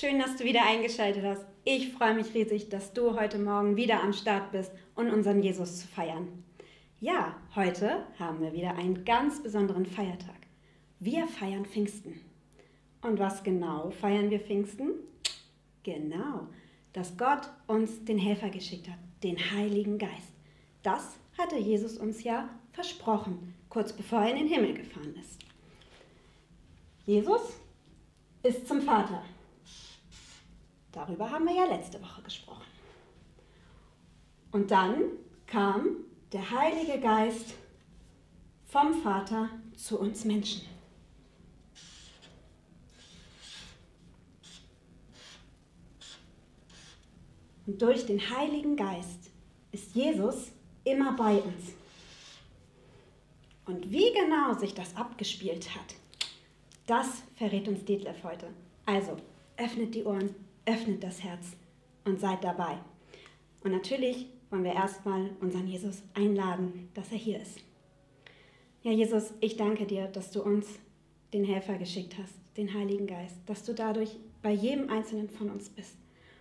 Schön, dass du wieder eingeschaltet hast. Ich freue mich riesig, dass du heute Morgen wieder am Start bist und um unseren Jesus zu feiern. Ja, heute haben wir wieder einen ganz besonderen Feiertag. Wir feiern Pfingsten. Und was genau feiern wir Pfingsten? Genau, dass Gott uns den Helfer geschickt hat, den Heiligen Geist. Das hatte Jesus uns ja versprochen, kurz bevor er in den Himmel gefahren ist. Jesus ist zum Vater. Darüber haben wir ja letzte Woche gesprochen. Und dann kam der Heilige Geist vom Vater zu uns Menschen. Und durch den Heiligen Geist ist Jesus immer bei uns. Und wie genau sich das abgespielt hat, das verrät uns Detlef heute. Also, öffnet die Ohren, öffnet das Herz und seid dabei. Und natürlich wollen wir erstmal unseren Jesus einladen, dass er hier ist. Ja, Jesus, ich danke dir, dass du uns den Helfer geschickt hast, den Heiligen Geist, dass du dadurch bei jedem Einzelnen von uns bist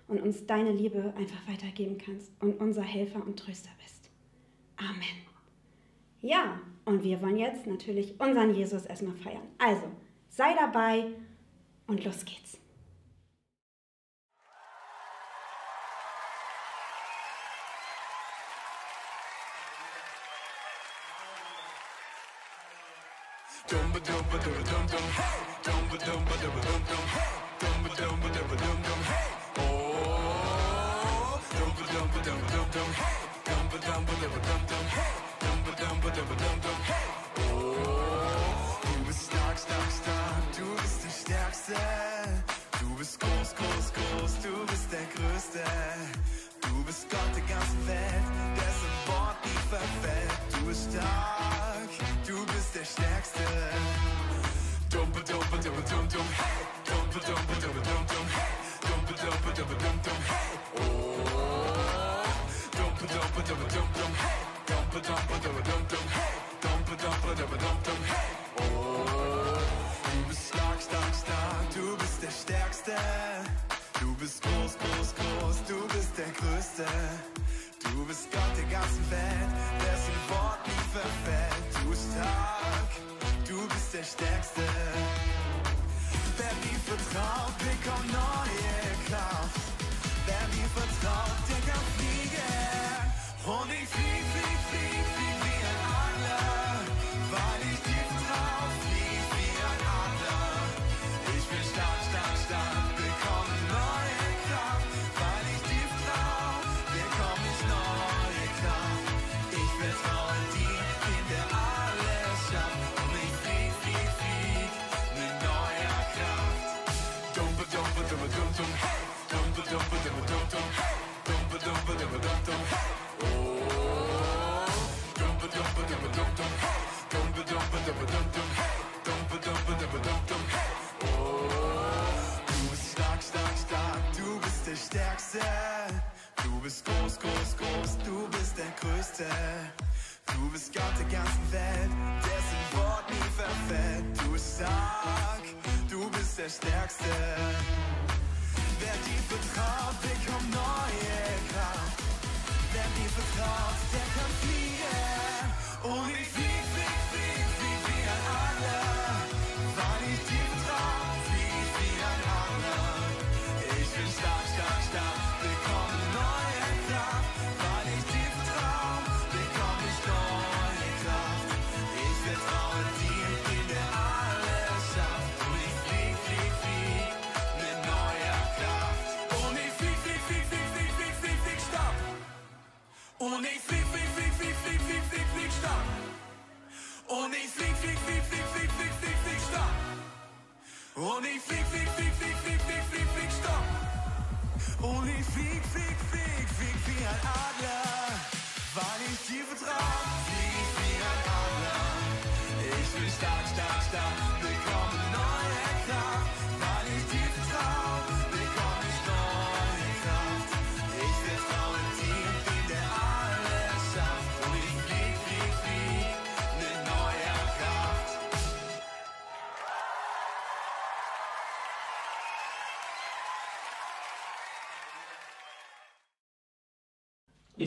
und uns deine Liebe einfach weitergeben kannst und unser Helfer und Tröster bist. Amen. Ja, und wir wollen jetzt natürlich unseren Jesus erstmal feiern. Also, sei dabei und los geht's. Du bist stark, stark, stark. Du bist der Stärkste. Du bist groß, groß, groß. Du bist der Größte. Du bist Gott der ganzen Welt, dessen Wort nie verfällt. Du bist stark, Stärkste. Dumpe, dumpe, dumpe, dum, dum, hey. Dumpe, dumpe, dumpe, dum, dum, hey. Dumpe, dumpe, dumpe, dum, dum, hey. Oh. Dumpe, dumpe, dumpe, dum, dum, hey. Dumpe, dumpe, dumpe, dum, dum, hey. Dumpe, dumpe, dumpe, dum, dum, hey. Oh. Du bist stark, stark, stark. Du bist der Stärkste. Du bist groß, groß, groß, du bist der Größte. Du bist Gott der ganzen Welt, dessen Wort nie verfällt. Der Stärkste. Wer dir vertraut, Stärkste. Du bist groß, groß, groß. Du bist der Größte. Du bist Gott der ganzen Welt, dessen Wort nie verfällt. Du bist stark. Du bist der Stärkste. Wer dir vertraut, bekommt neue Kraft. Wer dir vertraut, der kann fliegen. Und ich flieg,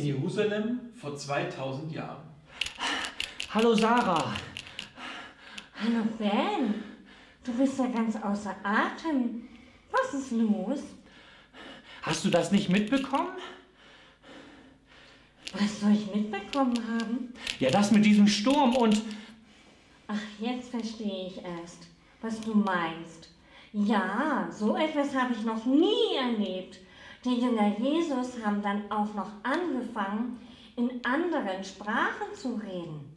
In Jerusalem vor 2000 Jahren. Hallo Sarah. Hallo Ben, du bist ja ganz außer Atem. Was ist los? Hast du das nicht mitbekommen? Was soll ich mitbekommen haben? Ja, das mit diesem Sturm und... Ach, jetzt verstehe ich erst, was du meinst. Ja, so etwas habe ich noch nie erlebt. Die Jünger Jesus haben dann auch noch angefangen, in anderen Sprachen zu reden.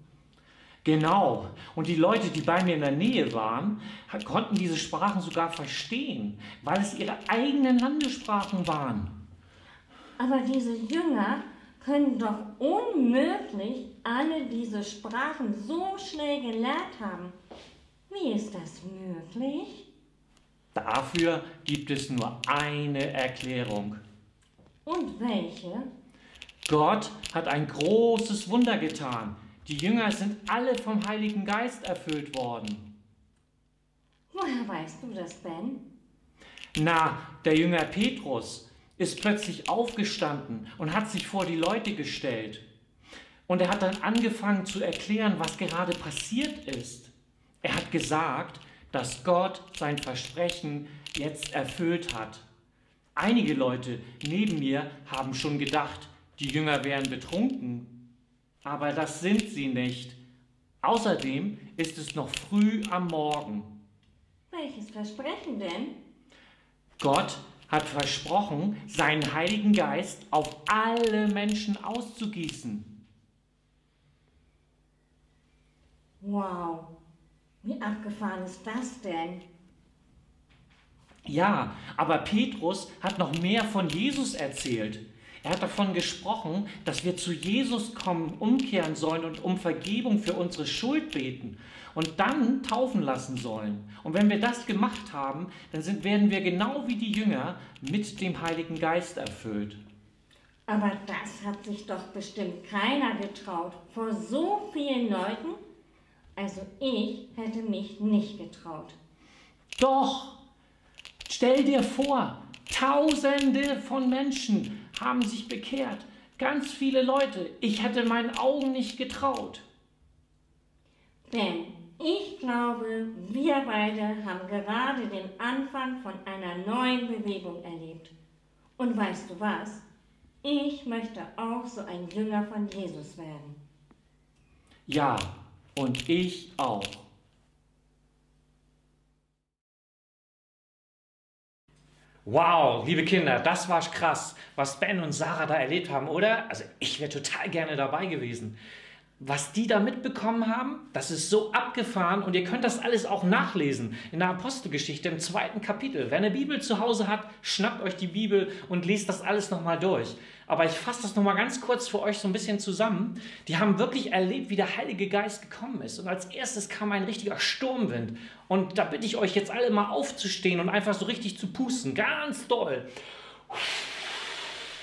Genau. Und die Leute, die bei mir in der Nähe waren, konnten diese Sprachen sogar verstehen, weil es ihre eigenen Landessprachen waren. Aber diese Jünger können doch unmöglich alle diese Sprachen so schnell gelernt haben. Wie ist das möglich? Dafür gibt es nur eine Erklärung. Und welche? Gott hat ein großes Wunder getan. Die Jünger sind alle vom Heiligen Geist erfüllt worden. Woher weißt du das, Ben? Na, der Jünger Petrus ist plötzlich aufgestanden und hat sich vor die Leute gestellt. Und er hat dann angefangen zu erklären, was gerade passiert ist. Er hat gesagt, dass Gott sein Versprechen jetzt erfüllt hat. Einige Leute neben mir haben schon gedacht, die Jünger wären betrunken. Aber das sind sie nicht. Außerdem ist es noch früh am Morgen. Welches Versprechen denn? Gott hat versprochen, seinen Heiligen Geist auf alle Menschen auszugießen. Wow, wie abgefahren ist das denn? Ja, aber Petrus hat noch mehr von Jesus erzählt. Er hat davon gesprochen, dass wir zu Jesus kommen, umkehren sollen und um Vergebung für unsere Schuld beten und dann taufen lassen sollen. Und wenn wir das gemacht haben, dann sind, werden wir genau wie die Jünger mit dem Heiligen Geist erfüllt. Aber das hat sich doch bestimmt keiner getraut vor so vielen Leuten. Also ich hätte mich nicht getraut. Doch, stell dir vor, Tausende von Menschen haben sich bekehrt. Ganz viele Leute. Ich hätte meinen Augen nicht getraut. Denn ich glaube, wir beide haben gerade den Anfang von einer neuen Bewegung erlebt. Und weißt du was? Ich möchte auch so ein Jünger von Jesus werden. Ja, und ich auch. Wow, liebe Kinder, das war krass, was Ben und Sarah da erlebt haben, oder? Also ich wäre total gerne dabei gewesen. Was die da mitbekommen haben, das ist so abgefahren und ihr könnt das alles auch nachlesen in der Apostelgeschichte im zweiten Kapitel. Wer eine Bibel zu Hause hat, schnappt euch die Bibel und lest das alles nochmal durch. Aber ich fasse das nochmal ganz kurz für euch so ein bisschen zusammen. Die haben wirklich erlebt, wie der Heilige Geist gekommen ist. Und als erstes kam ein richtiger Sturmwind. Und da bitte ich euch jetzt alle mal aufzustehen und einfach so richtig zu pusten. Ganz doll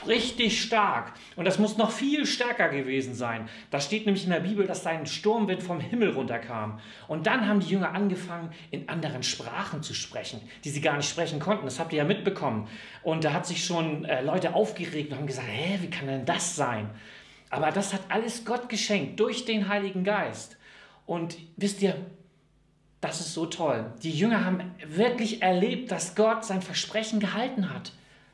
richtig stark. Und das muss noch viel stärker gewesen sein. Da steht nämlich in der Bibel, dass da ein Sturmwind vom Himmel runterkam. Und dann haben die Jünger angefangen, in anderen Sprachen zu sprechen, die sie gar nicht sprechen konnten. Das habt ihr ja mitbekommen. Und da hat sich schon äh, Leute aufgeregt und haben gesagt, hä, wie kann denn das sein? Aber das hat alles Gott geschenkt durch den Heiligen Geist. Und wisst ihr, das ist so toll. Die Jünger haben wirklich erlebt, dass Gott sein Versprechen gehalten hat.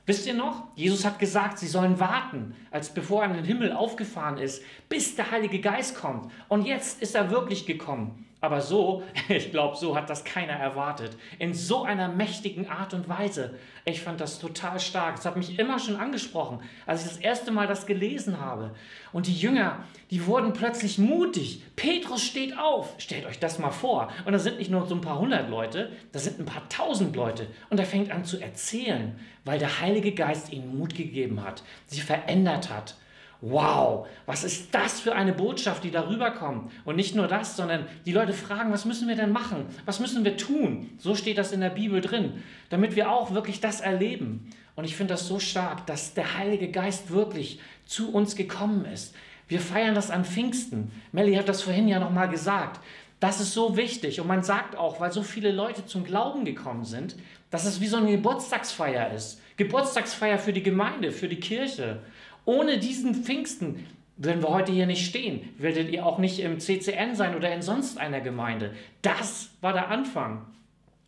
Wisst ihr noch? Jesus hat gesagt, sie sollen warten, als bevor er in den Himmel aufgefahren ist, bis der Heilige Geist kommt. Und jetzt ist er wirklich gekommen. Aber so, ich glaube, so hat das keiner erwartet. In so einer mächtigen Art und Weise. Ich fand das total stark. Es hat mich immer schon angesprochen, als ich das erste Mal das gelesen habe. Und die Jünger, die wurden plötzlich mutig. Petrus steht auf. Stellt euch das mal vor. Und da sind nicht nur so ein paar hundert Leute, da sind ein paar tausend Leute. Und er fängt an zu erzählen, weil der Heilige Geist ihnen Mut gegeben hat, sie verändert hat. Wow, was ist das für eine Botschaft, die darüber kommt? Und nicht nur das, sondern die Leute fragen, was müssen wir denn machen? Was müssen wir tun? So steht das in der Bibel drin, damit wir auch wirklich das erleben. Und ich finde das so stark, dass der Heilige Geist wirklich zu uns gekommen ist. Wir feiern das an Pfingsten. Melly hat das vorhin ja nochmal gesagt. Das ist so wichtig. Und man sagt auch, weil so viele Leute zum Glauben gekommen sind, dass es wie so eine Geburtstagsfeier ist. Geburtstagsfeier für die Gemeinde, für die Kirche. Ohne diesen Pfingsten würden wir heute hier nicht stehen. Werdet ihr auch nicht im CCN sein oder in sonst einer Gemeinde. Das war der Anfang.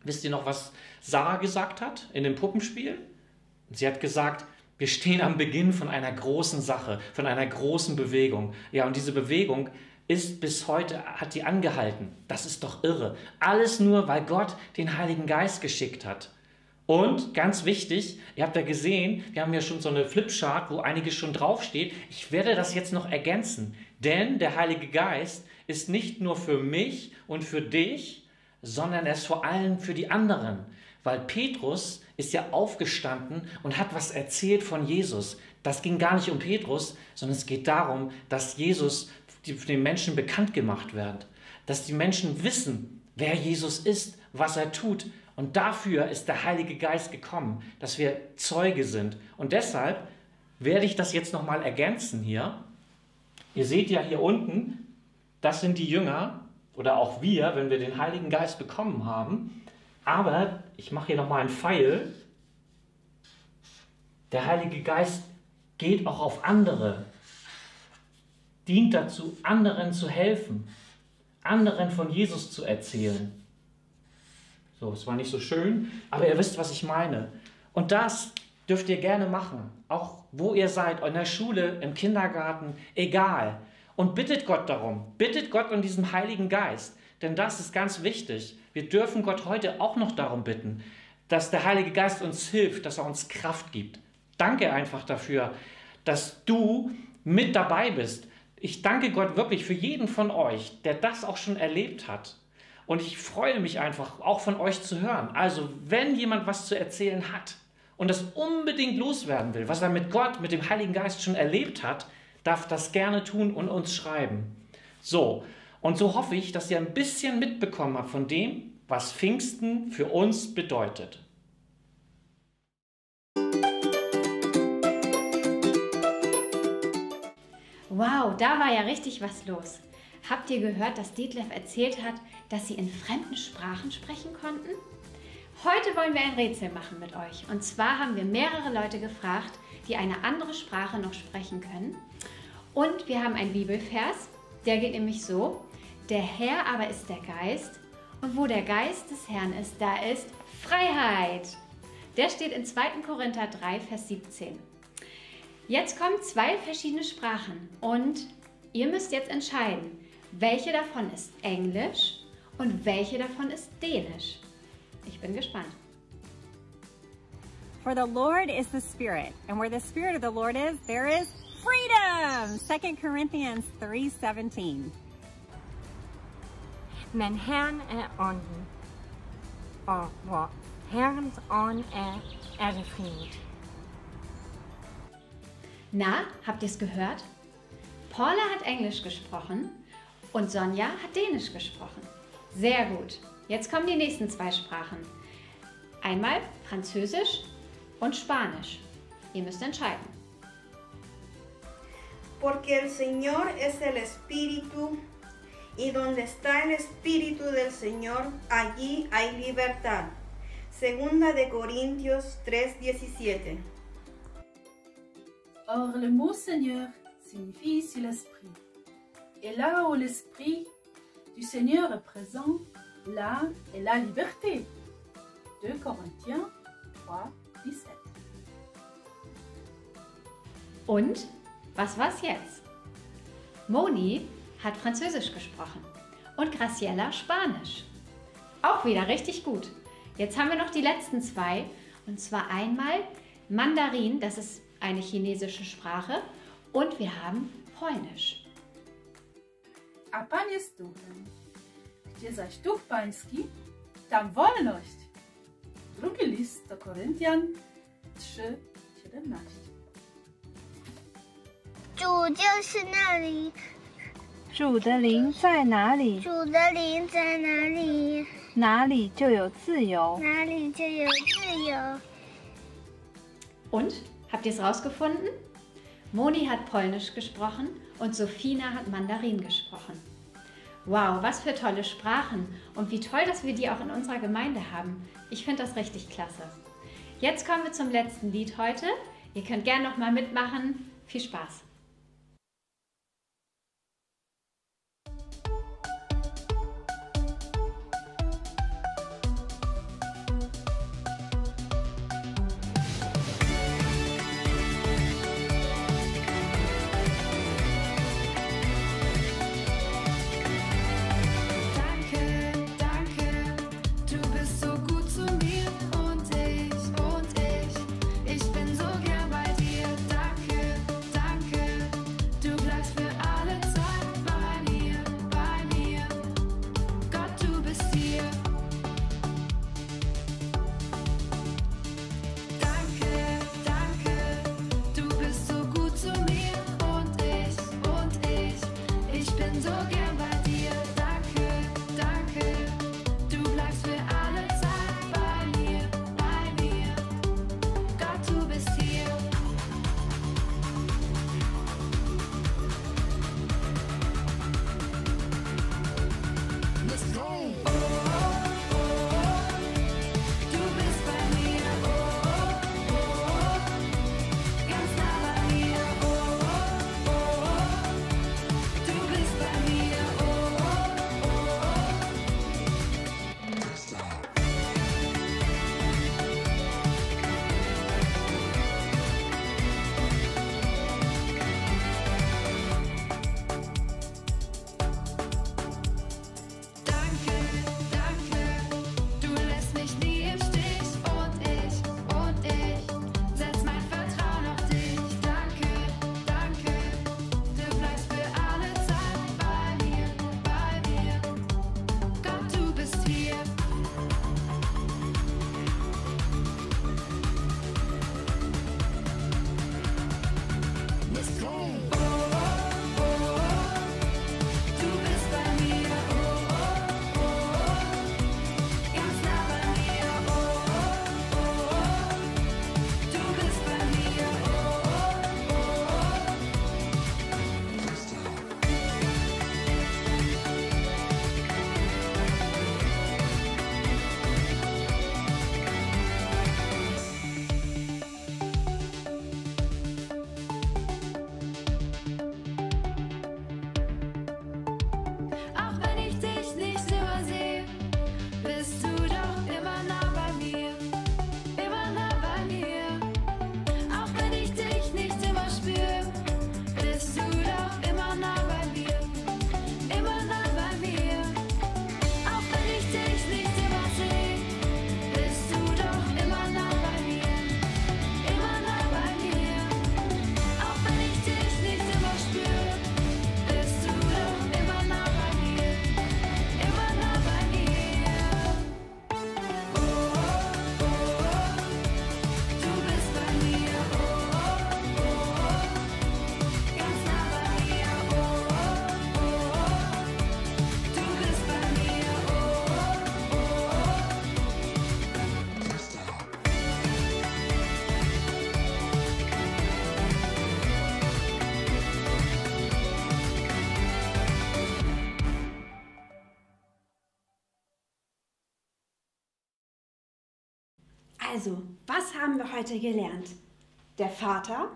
Wisst ihr noch, was Sarah gesagt hat in dem Puppenspiel? Sie hat gesagt, wir stehen am Beginn von einer großen Sache, von einer großen Bewegung. Ja, und diese Bewegung ist bis heute, hat die angehalten. Das ist doch irre. Alles nur, weil Gott den Heiligen Geist geschickt hat. Und ganz wichtig, ihr habt ja gesehen, wir haben ja schon so eine Flipchart, wo einiges schon draufsteht. Ich werde das jetzt noch ergänzen, denn der Heilige Geist ist nicht nur für mich und für dich, sondern er ist vor allem für die anderen. Weil Petrus ist ja aufgestanden und hat was erzählt von Jesus. Das ging gar nicht um Petrus, sondern es geht darum, dass Jesus den Menschen bekannt gemacht wird. Dass die Menschen wissen, wer Jesus ist, was er tut. Und dafür ist der Heilige Geist gekommen, dass wir Zeuge sind. Und deshalb werde ich das jetzt nochmal ergänzen hier. Ihr seht ja hier unten, das sind die Jünger oder auch wir, wenn wir den Heiligen Geist bekommen haben. Aber ich mache hier nochmal einen Pfeil. Der Heilige Geist geht auch auf andere, dient dazu, anderen zu helfen, anderen von Jesus zu erzählen. So, es war nicht so schön, aber ihr wisst, was ich meine. Und das dürft ihr gerne machen, auch wo ihr seid, in der Schule, im Kindergarten, egal. Und bittet Gott darum, bittet Gott um diesen Heiligen Geist, denn das ist ganz wichtig. Wir dürfen Gott heute auch noch darum bitten, dass der Heilige Geist uns hilft, dass er uns Kraft gibt. Danke einfach dafür, dass du mit dabei bist. Ich danke Gott wirklich für jeden von euch, der das auch schon erlebt hat. Und ich freue mich einfach, auch von euch zu hören. Also, wenn jemand was zu erzählen hat und das unbedingt loswerden will, was er mit Gott, mit dem Heiligen Geist schon erlebt hat, darf das gerne tun und uns schreiben. So, und so hoffe ich, dass ihr ein bisschen mitbekommen habt von dem, was Pfingsten für uns bedeutet. Wow, da war ja richtig was los. Habt ihr gehört, dass Detlef erzählt hat, dass sie in fremden Sprachen sprechen konnten? Heute wollen wir ein Rätsel machen mit euch. Und zwar haben wir mehrere Leute gefragt, die eine andere Sprache noch sprechen können. Und wir haben einen Bibelvers, der geht nämlich so, der Herr aber ist der Geist und wo der Geist des Herrn ist, da ist Freiheit. Der steht in 2. Korinther 3, Vers 17. Jetzt kommen zwei verschiedene Sprachen und ihr müsst jetzt entscheiden, welche davon ist Englisch und welche davon ist Dänisch. Ich bin gespannt. For the Lord is the Spirit, and where the Spirit of the Lord is, there is freedom. 2 Corinthians 3:17. Men Herren er ånden, og hvor Herrens ånd er, er det frihed. Na, habt ihr es gehört? Paula hat Englisch gesprochen und Sonja hat Dänisch gesprochen. Sehr gut. Jetzt kommen die nächsten zwei Sprachen. Einmal Französisch und Spanisch. Ihr müsst entscheiden. Porque el Señor es el Espíritu, y donde está el Espíritu del Señor, allí hay libertad. Segunda de Corintios 3:17. Or, le mot Seigneur signifie ici l'Esprit. Et là où l'Esprit du Seigneur est présent, là est la liberté. 2 Corinthiens 3, 17. Und was war's jetzt? Moni hat Französisch gesprochen und Graciela Spanisch. Auch wieder richtig gut. Jetzt haben wir noch die letzten zwei und zwar einmal Mandarin, das ist eine chinesische Sprache und wir haben Polnisch A Panie z duchem, gdzie zaś duch pański, tam wolność. Drugi list do Koryntian 3, 17. 主就是那里，主的灵在哪里，主的灵在哪里，哪里就有自由。哪里就有自由。 Und habt ihr es rausgefunden? Moni hat Polnisch gesprochen und Sophina hat Mandarin gesprochen. Wow, was für tolle Sprachen und wie toll, dass wir die auch in unserer Gemeinde haben. Ich finde das richtig klasse. Jetzt kommen wir zum letzten Lied heute. Ihr könnt gerne nochmal mitmachen. Viel Spaß! heute gelernt? Der Vater,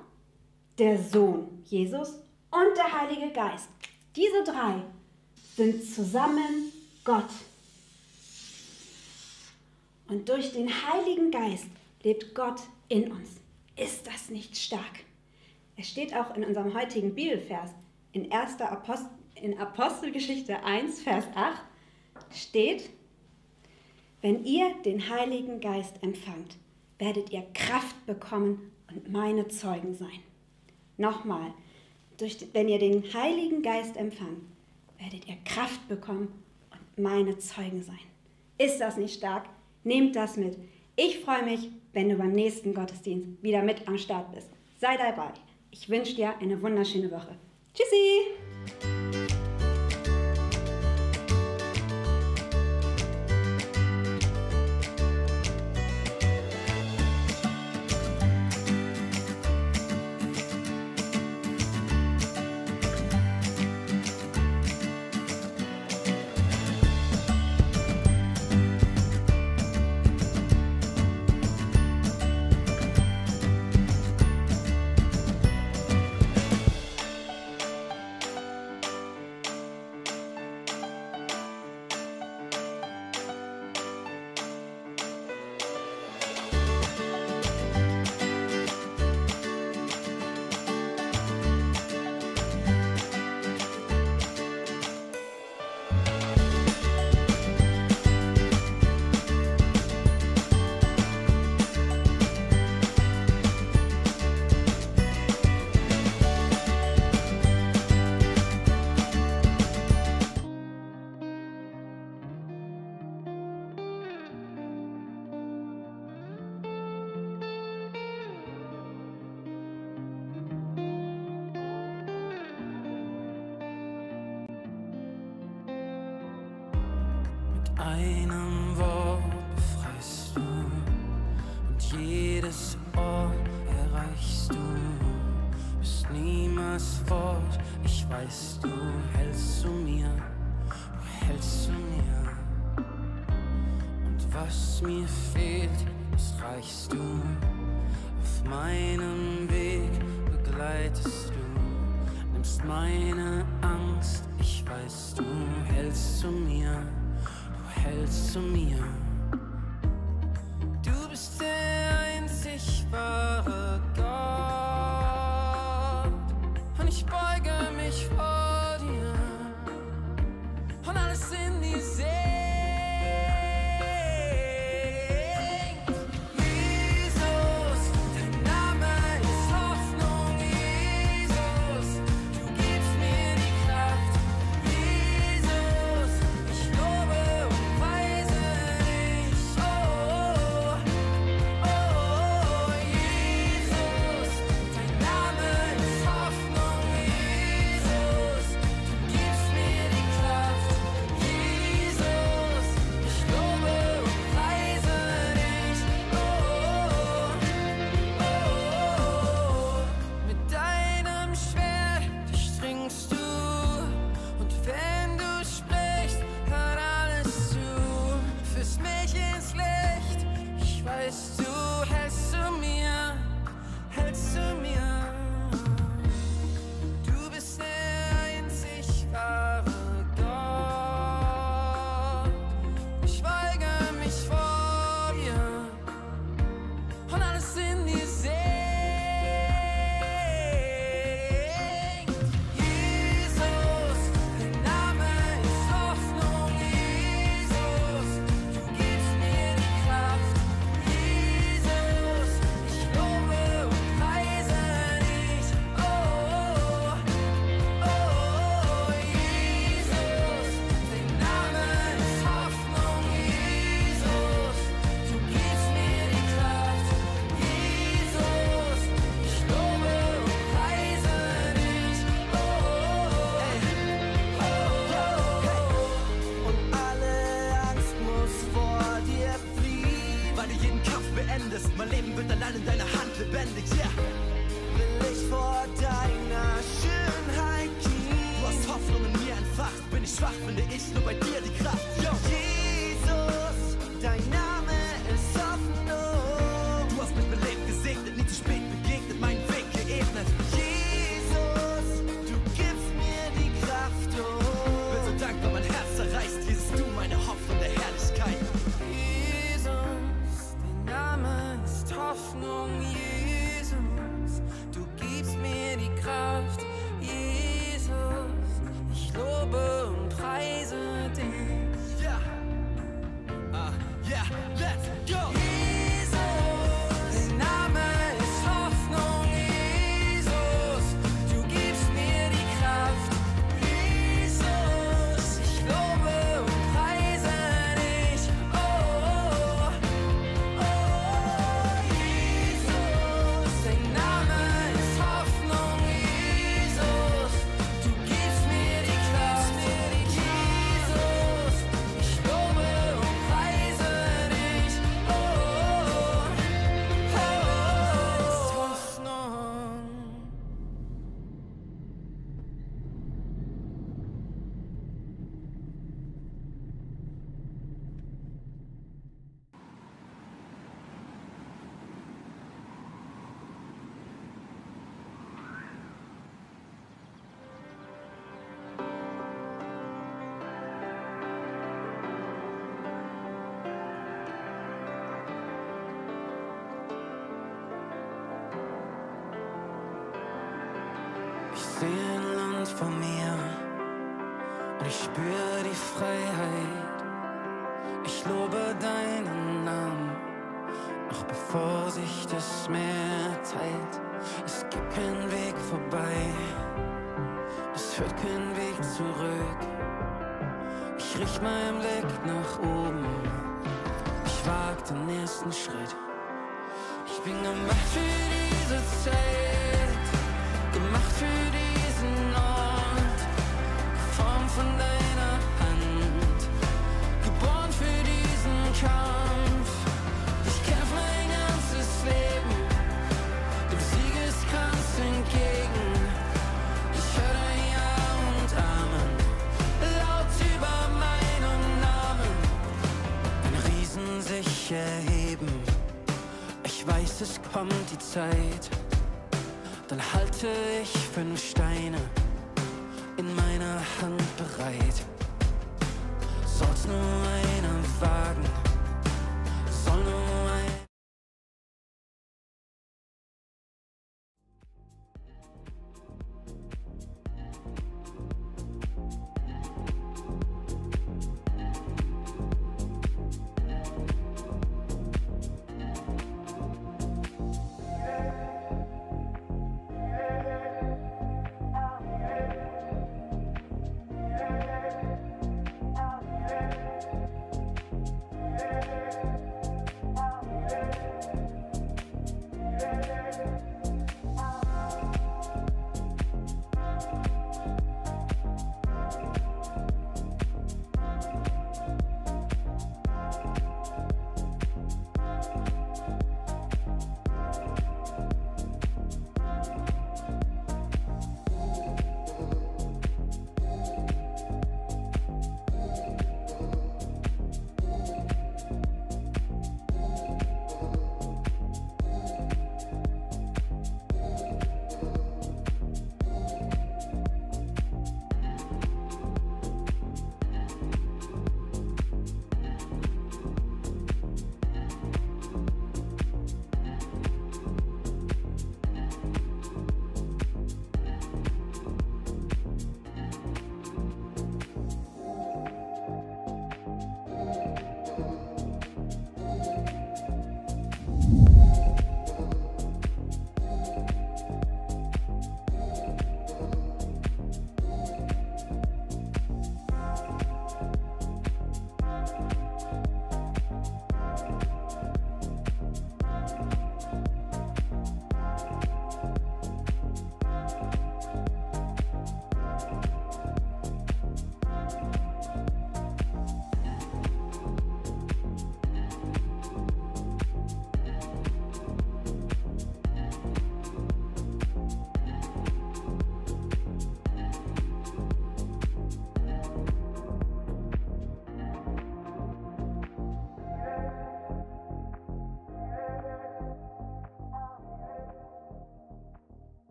der Sohn Jesus und der Heilige Geist. Diese drei sind zusammen Gott. Und durch den Heiligen Geist lebt Gott in uns. Ist das nicht stark? Es steht auch in unserem heutigen Bibelvers, in, Apostel, in Apostelgeschichte 1, Vers 8, steht, wenn ihr den Heiligen Geist empfangt, werdet ihr Kraft bekommen und meine Zeugen sein. Nochmal, durch, wenn ihr den Heiligen Geist empfangt, werdet ihr Kraft bekommen und meine Zeugen sein. Ist das nicht stark? Nehmt das mit. Ich freue mich, wenn du beim nächsten Gottesdienst wieder mit am Start bist. Sei dabei. Ich wünsche dir eine wunderschöne Woche. Tschüssi! Wort Schritt. Ich bin gemacht für diese Zeit,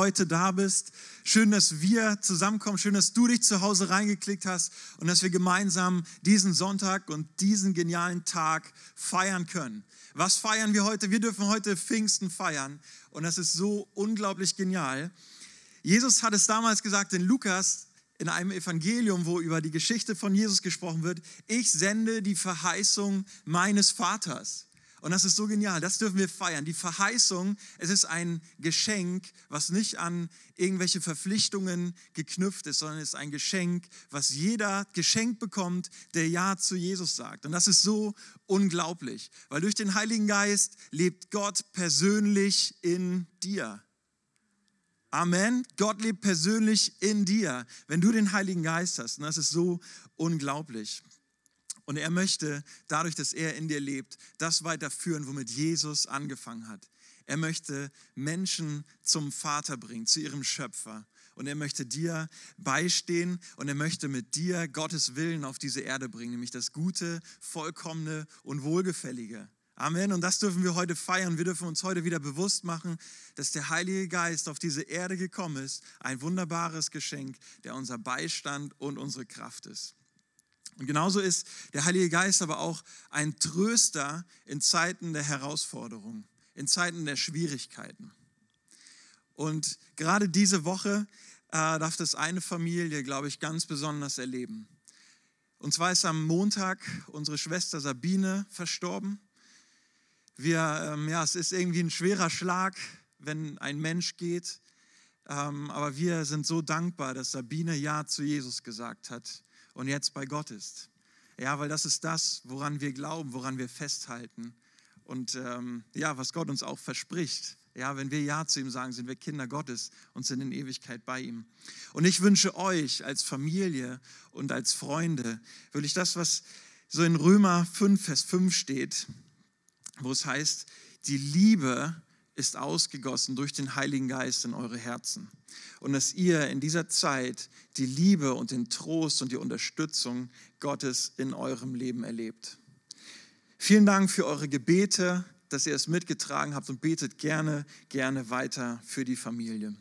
heute da bist. Schön, dass wir zusammenkommen. Schön, dass du dich zu Hause reingeklickt hast und dass wir gemeinsam diesen Sonntag und diesen genialen Tag feiern können. Was feiern wir heute? Wir dürfen heute Pfingsten feiern und das ist so unglaublich genial. Jesus hat es damals gesagt in Lukas, in einem Evangelium, wo über die Geschichte von Jesus gesprochen wird, ich sende die Verheißung meines Vaters. Und das ist so genial, das dürfen wir feiern. Die Verheißung, es ist ein Geschenk, was nicht an irgendwelche Verpflichtungen geknüpft ist, sondern es ist ein Geschenk, was jeder geschenkt bekommt, der Ja zu Jesus sagt. Und das ist so unglaublich, weil durch den Heiligen Geist lebt Gott persönlich in dir. Amen. Gott lebt persönlich in dir, wenn du den Heiligen Geist hast. Und das ist so unglaublich. Und er möchte, dadurch, dass er in dir lebt, das weiterführen, womit Jesus angefangen hat. Er möchte Menschen zum Vater bringen, zu ihrem Schöpfer. Und er möchte dir beistehen und er möchte mit dir Gottes Willen auf diese Erde bringen, nämlich das Gute, Vollkommene und Wohlgefällige. Amen. Und das dürfen wir heute feiern. Wir dürfen uns heute wieder bewusst machen, dass der Heilige Geist auf diese Erde gekommen ist. Ein wunderbares Geschenk, der unser Beistand und unsere Kraft ist. Und genauso ist der Heilige Geist aber auch ein Tröster in Zeiten der Herausforderung, in Zeiten der Schwierigkeiten. Und gerade diese Woche äh, darf das eine Familie, glaube ich, ganz besonders erleben. Und zwar ist am Montag unsere Schwester Sabine verstorben. Wir, ähm, ja, es ist irgendwie ein schwerer Schlag, wenn ein Mensch geht. Ähm, aber wir sind so dankbar, dass Sabine Ja zu Jesus gesagt hat und jetzt bei Gott ist. Ja, weil das ist das, woran wir glauben, woran wir festhalten und ähm, ja, was Gott uns auch verspricht. Ja, wenn wir Ja zu ihm sagen, sind wir Kinder Gottes und sind in Ewigkeit bei ihm. Und ich wünsche euch als Familie und als Freunde, wirklich das, was so in Römer 5, Vers 5 steht, wo es heißt, die Liebe ist ausgegossen durch den Heiligen Geist in eure Herzen. Und dass ihr in dieser Zeit die Liebe und den Trost und die Unterstützung Gottes in eurem Leben erlebt. Vielen Dank für eure Gebete, dass ihr es mitgetragen habt und betet gerne, gerne weiter für die Familie.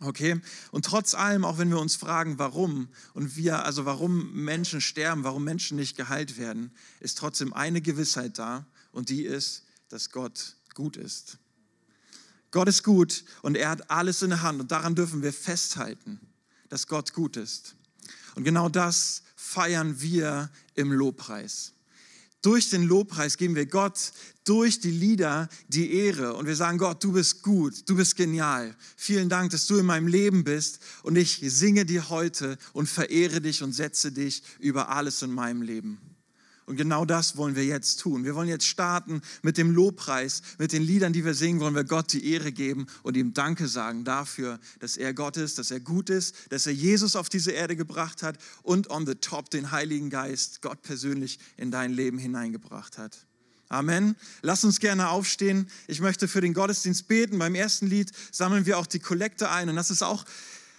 Okay? Und trotz allem, auch wenn wir uns fragen, warum und wir, also warum Menschen sterben, warum Menschen nicht geheilt werden, ist trotzdem eine Gewissheit da und die ist, dass Gott gut ist. Gott ist gut und er hat alles in der Hand und daran dürfen wir festhalten, dass Gott gut ist. Und genau das feiern wir im Lobpreis. Durch den Lobpreis geben wir Gott durch die Lieder die Ehre und wir sagen, Gott, du bist gut, du bist genial. Vielen Dank, dass du in meinem Leben bist und ich singe dir heute und verehre dich und setze dich über alles in meinem Leben. Und genau das wollen wir jetzt tun. Wir wollen jetzt starten mit dem Lobpreis, mit den Liedern, die wir singen, wollen wir Gott die Ehre geben und ihm Danke sagen dafür, dass er Gott ist, dass er gut ist, dass er Jesus auf diese Erde gebracht hat und on the top den Heiligen Geist, Gott persönlich in dein Leben hineingebracht hat. Amen. Lass uns gerne aufstehen. Ich möchte für den Gottesdienst beten. Beim ersten Lied sammeln wir auch die Kollekte ein und das ist auch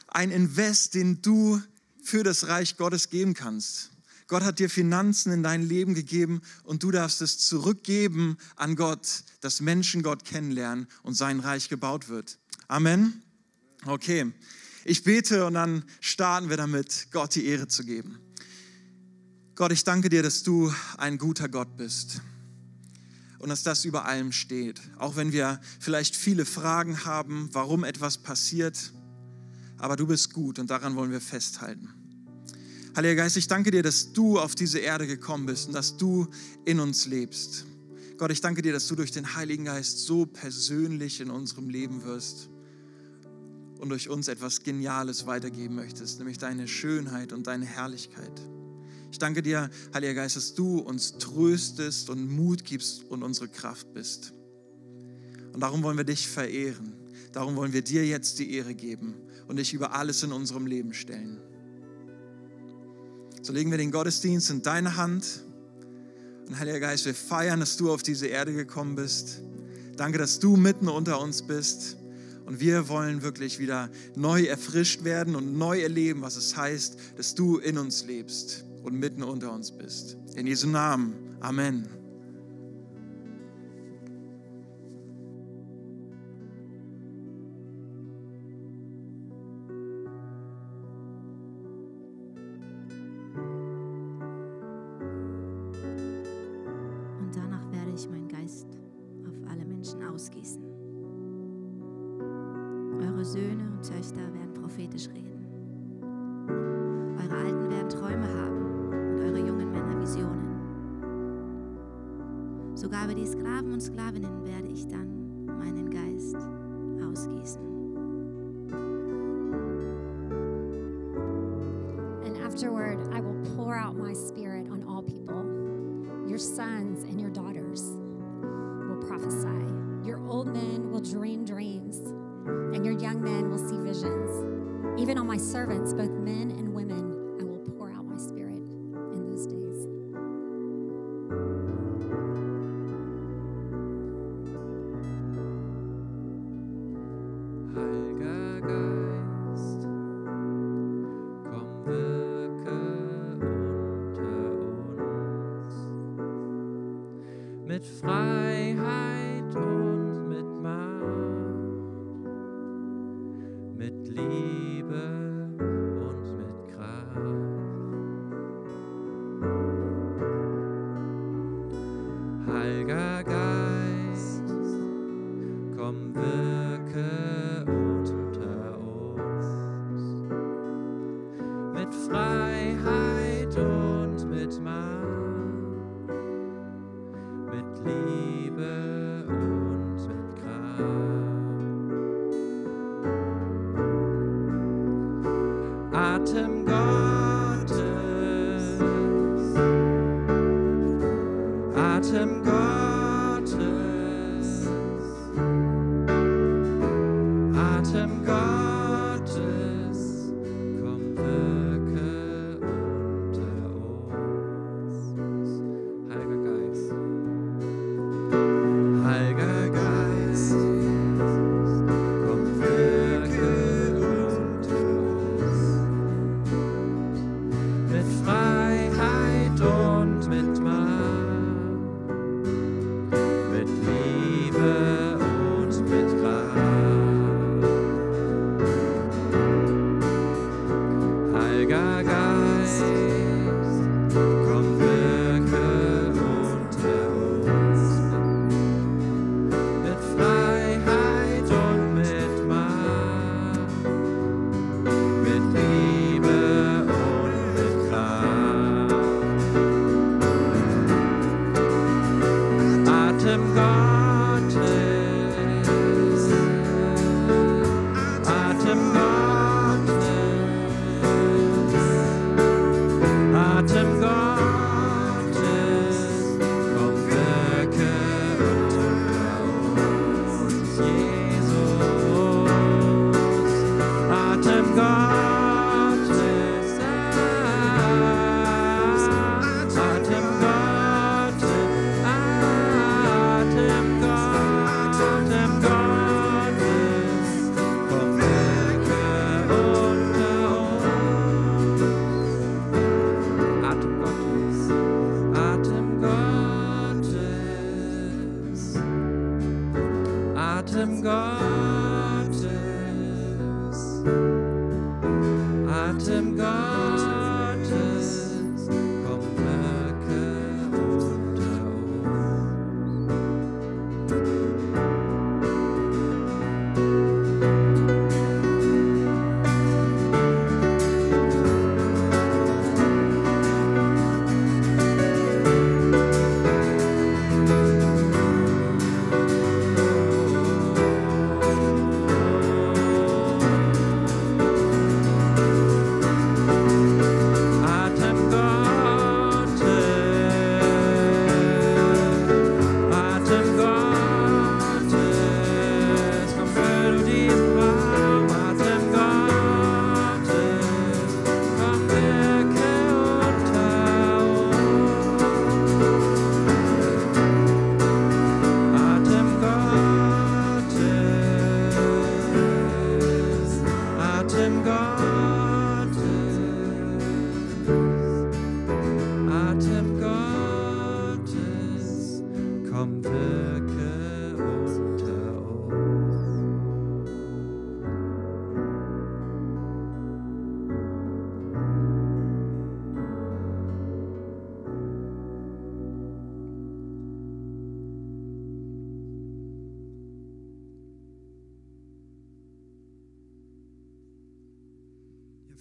ein Invest, den du für das Reich Gottes geben kannst. Gott hat dir Finanzen in dein Leben gegeben und du darfst es zurückgeben an Gott, dass Menschen Gott kennenlernen und sein Reich gebaut wird. Amen. Okay, ich bete und dann starten wir damit, Gott die Ehre zu geben. Gott, ich danke dir, dass du ein guter Gott bist und dass das über allem steht. Auch wenn wir vielleicht viele Fragen haben, warum etwas passiert, aber du bist gut und daran wollen wir festhalten. Heiliger Geist, ich danke dir, dass du auf diese Erde gekommen bist und dass du in uns lebst. Gott, ich danke dir, dass du durch den Heiligen Geist so persönlich in unserem Leben wirst und durch uns etwas Geniales weitergeben möchtest, nämlich deine Schönheit und deine Herrlichkeit. Ich danke dir, Heiliger Geist, dass du uns tröstest und Mut gibst und unsere Kraft bist. Und darum wollen wir dich verehren. Darum wollen wir dir jetzt die Ehre geben und dich über alles in unserem Leben stellen. So legen wir den Gottesdienst in deine Hand. Und Heiliger Geist, wir feiern, dass du auf diese Erde gekommen bist. Danke, dass du mitten unter uns bist. Und wir wollen wirklich wieder neu erfrischt werden und neu erleben, was es heißt, dass du in uns lebst und mitten unter uns bist. In Jesu Namen. Amen. Mit Freiheit und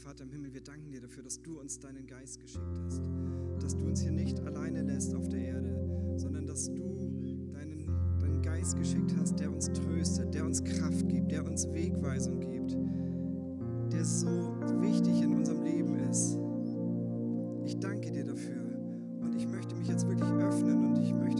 Vater im Himmel, wir danken dir dafür, dass du uns deinen Geist geschickt hast, dass du uns hier nicht alleine lässt auf der Erde, sondern dass du deinen, deinen Geist geschickt hast, der uns tröstet, der uns Kraft gibt, der uns Wegweisung gibt, der so wichtig in unserem Leben ist. Ich danke dir dafür und ich möchte mich jetzt wirklich öffnen und ich möchte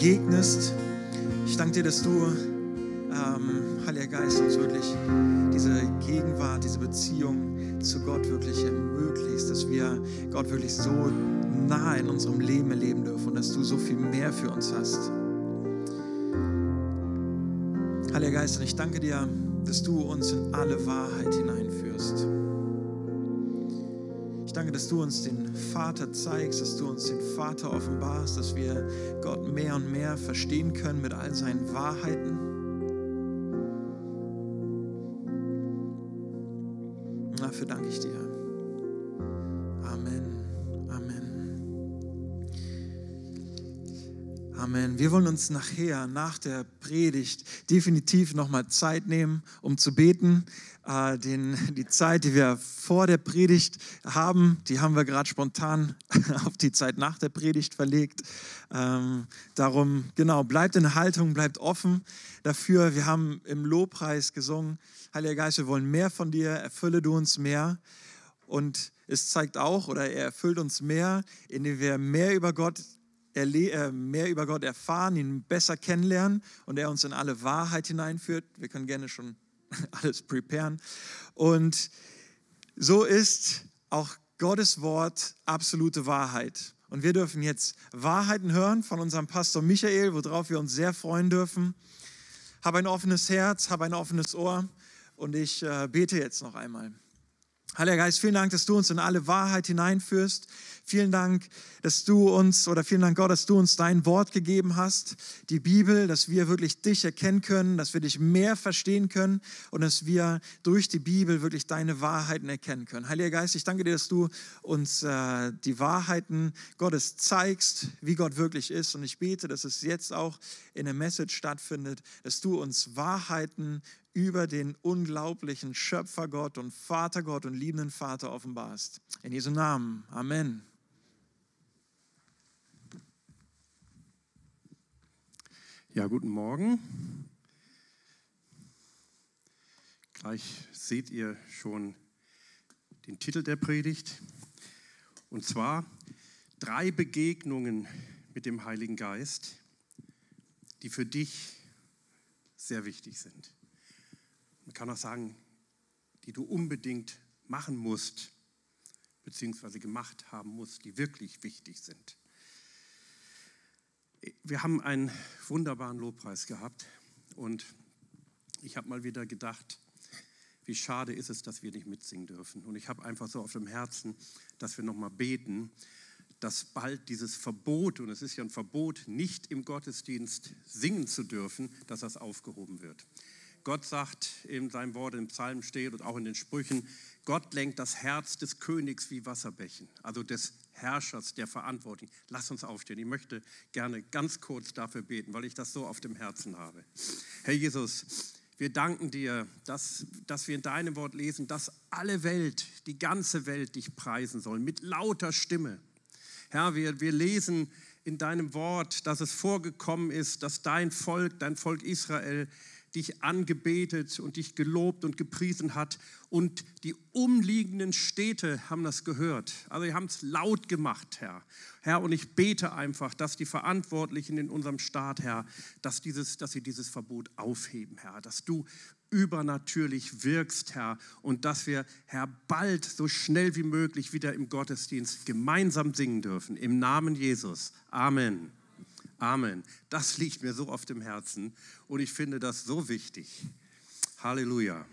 begegnest. Ich danke dir, dass du, ähm, Heiliger Geist, uns wirklich diese Gegenwart, diese Beziehung zu Gott wirklich ermöglicht, dass wir Gott wirklich so nah in unserem Leben erleben dürfen und dass du so viel mehr für uns hast. Heiliger Geist, und ich danke dir, dass du uns in alle Wahrheit hineinführst. Ich danke, dass du uns den Vater zeigst, dass du uns den Vater offenbarst, dass wir mehr und mehr verstehen können mit all seinen Wahrheiten. Dafür danke ich dir. Amen. Amen. Amen. Wir wollen uns nachher, nach der Predigt, definitiv nochmal Zeit nehmen, um zu beten. Äh, den, die Zeit, die wir vor der Predigt haben, die haben wir gerade spontan auf die Zeit nach der Predigt verlegt. Ähm, darum, genau, bleibt in Haltung, bleibt offen dafür. Wir haben im Lobpreis gesungen, Heiliger Geist, wir wollen mehr von dir, erfülle du uns mehr. Und es zeigt auch, oder er erfüllt uns mehr, indem wir mehr über Gott äh, mehr über Gott erfahren, ihn besser kennenlernen und er uns in alle Wahrheit hineinführt. Wir können gerne schon alles preparen. Und so ist auch Gottes Wort absolute Wahrheit. Und wir dürfen jetzt Wahrheiten hören von unserem Pastor Michael, worauf wir uns sehr freuen dürfen. Hab ein offenes Herz, hab ein offenes Ohr und ich äh, bete jetzt noch einmal. Heiliger Geist, vielen Dank, dass du uns in alle Wahrheit hineinführst. Vielen Dank, dass du uns, oder vielen Dank Gott, dass du uns dein Wort gegeben hast, die Bibel, dass wir wirklich dich erkennen können, dass wir dich mehr verstehen können und dass wir durch die Bibel wirklich deine Wahrheiten erkennen können. Heiliger Geist, ich danke dir, dass du uns äh, die Wahrheiten Gottes zeigst, wie Gott wirklich ist. Und ich bete, dass es jetzt auch in der Message stattfindet, dass du uns Wahrheiten über den unglaublichen Schöpfergott und Vatergott und liebenden Vater offenbarst. In Jesu Namen. Amen. Ja, guten Morgen. Gleich seht ihr schon den Titel der Predigt. Und zwar drei Begegnungen mit dem Heiligen Geist, die für dich sehr wichtig sind. Man kann auch sagen, die du unbedingt machen musst, beziehungsweise gemacht haben musst, die wirklich wichtig sind. Wir haben einen wunderbaren Lobpreis gehabt und ich habe mal wieder gedacht, wie schade ist es, dass wir nicht mitsingen dürfen. Und ich habe einfach so auf dem Herzen, dass wir nochmal beten, dass bald dieses Verbot, und es ist ja ein Verbot, nicht im Gottesdienst singen zu dürfen, dass das aufgehoben wird. Gott sagt in seinem Wort im Psalm steht und auch in den Sprüchen, Gott lenkt das Herz des Königs wie Wasserbächen, also des Herrschers, der Verantwortlichen. Lass uns aufstehen. Ich möchte gerne ganz kurz dafür beten, weil ich das so auf dem Herzen habe. Herr Jesus, wir danken dir, dass, dass wir in deinem Wort lesen, dass alle Welt, die ganze Welt dich preisen soll, mit lauter Stimme. Herr, wir, wir lesen in deinem Wort, dass es vorgekommen ist, dass dein Volk, dein Volk Israel, dich angebetet und dich gelobt und gepriesen hat. Und die umliegenden Städte haben das gehört. Also sie haben es laut gemacht, Herr. Herr, und ich bete einfach, dass die Verantwortlichen in unserem Staat, Herr, dass, dieses, dass sie dieses Verbot aufheben, Herr. Dass du übernatürlich wirkst, Herr, und dass wir, Herr, bald so schnell wie möglich wieder im Gottesdienst gemeinsam singen dürfen. Im Namen Jesus. Amen. Amen. Das liegt mir so auf dem Herzen und ich finde das so wichtig. Halleluja.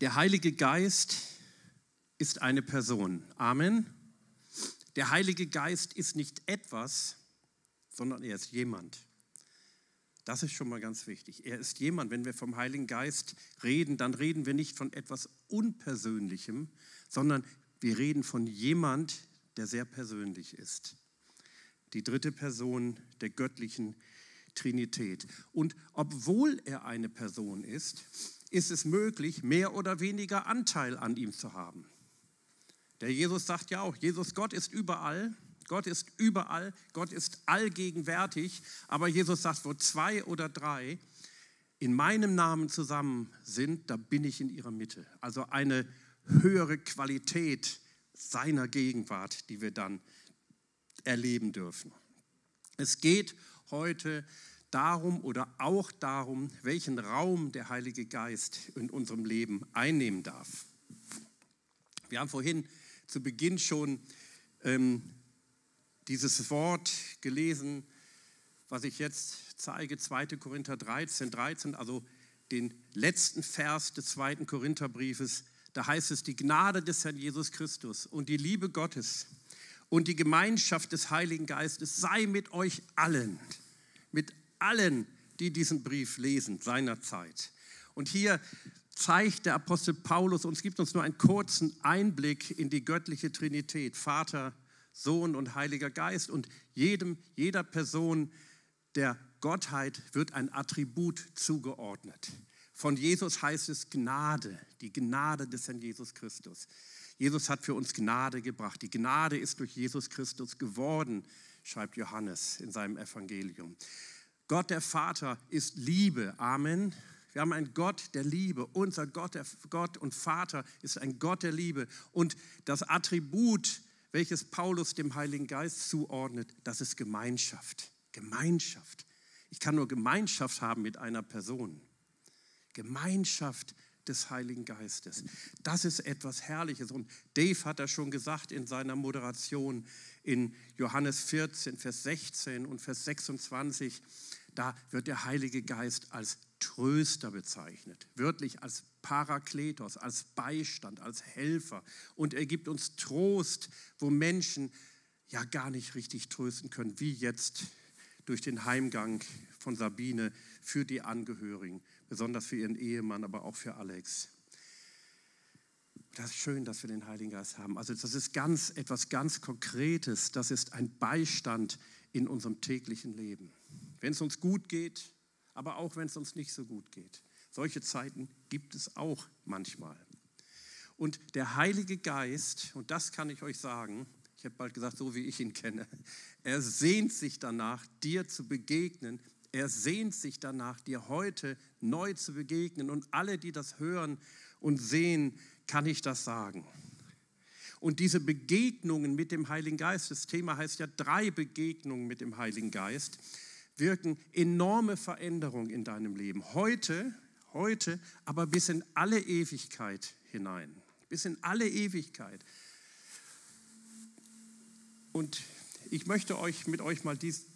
Der Heilige Geist ist eine Person. Amen. Der Heilige Geist ist nicht etwas, sondern er ist jemand. Das ist schon mal ganz wichtig. Er ist jemand. Wenn wir vom Heiligen Geist reden, dann reden wir nicht von etwas Unpersönlichem, sondern wir reden von jemand, der sehr persönlich ist die dritte Person der göttlichen Trinität. Und obwohl er eine Person ist, ist es möglich, mehr oder weniger Anteil an ihm zu haben. Der Jesus sagt ja auch, Jesus Gott ist überall, Gott ist überall, Gott ist allgegenwärtig, aber Jesus sagt, wo zwei oder drei in meinem Namen zusammen sind, da bin ich in ihrer Mitte. Also eine höhere Qualität seiner Gegenwart, die wir dann erleben dürfen. Es geht heute darum oder auch darum, welchen Raum der Heilige Geist in unserem Leben einnehmen darf. Wir haben vorhin zu Beginn schon ähm, dieses Wort gelesen, was ich jetzt zeige, 2. Korinther 13, 13, also den letzten Vers des zweiten Korintherbriefes. Da heißt es, die Gnade des Herrn Jesus Christus und die Liebe Gottes und die Gemeinschaft des Heiligen Geistes sei mit euch allen, mit allen, die diesen Brief lesen seinerzeit. Und hier zeigt der Apostel Paulus uns, gibt uns nur einen kurzen Einblick in die göttliche Trinität, Vater, Sohn und Heiliger Geist. Und jedem, jeder Person der Gottheit wird ein Attribut zugeordnet. Von Jesus heißt es Gnade, die Gnade des Herrn Jesus Christus. Jesus hat für uns Gnade gebracht. Die Gnade ist durch Jesus Christus geworden, schreibt Johannes in seinem Evangelium. Gott der Vater ist Liebe. Amen. Wir haben einen Gott der Liebe. Unser Gott, der Gott und Vater ist ein Gott der Liebe. Und das Attribut, welches Paulus dem Heiligen Geist zuordnet, das ist Gemeinschaft. Gemeinschaft. Ich kann nur Gemeinschaft haben mit einer Person. Gemeinschaft des Heiligen Geistes. Das ist etwas Herrliches. Und Dave hat das schon gesagt in seiner Moderation in Johannes 14, Vers 16 und Vers 26. Da wird der Heilige Geist als Tröster bezeichnet, wörtlich als Parakletos, als Beistand, als Helfer. Und er gibt uns Trost, wo Menschen ja gar nicht richtig trösten können, wie jetzt durch den Heimgang von Sabine für die Angehörigen, besonders für ihren Ehemann, aber auch für Alex. Das ist schön, dass wir den Heiligen Geist haben. Also das ist ganz etwas ganz Konkretes. Das ist ein Beistand in unserem täglichen Leben. Wenn es uns gut geht, aber auch wenn es uns nicht so gut geht. Solche Zeiten gibt es auch manchmal. Und der Heilige Geist, und das kann ich euch sagen, ich habe bald gesagt, so wie ich ihn kenne, er sehnt sich danach, dir zu begegnen. Er sehnt sich danach, dir heute neu zu begegnen. Und alle, die das hören und sehen, kann ich das sagen. Und diese Begegnungen mit dem Heiligen Geist, das Thema heißt ja drei Begegnungen mit dem Heiligen Geist, wirken enorme Veränderungen in deinem Leben. Heute, heute, aber bis in alle Ewigkeit hinein. Bis in alle Ewigkeit. Und ich möchte euch mit euch mal dies,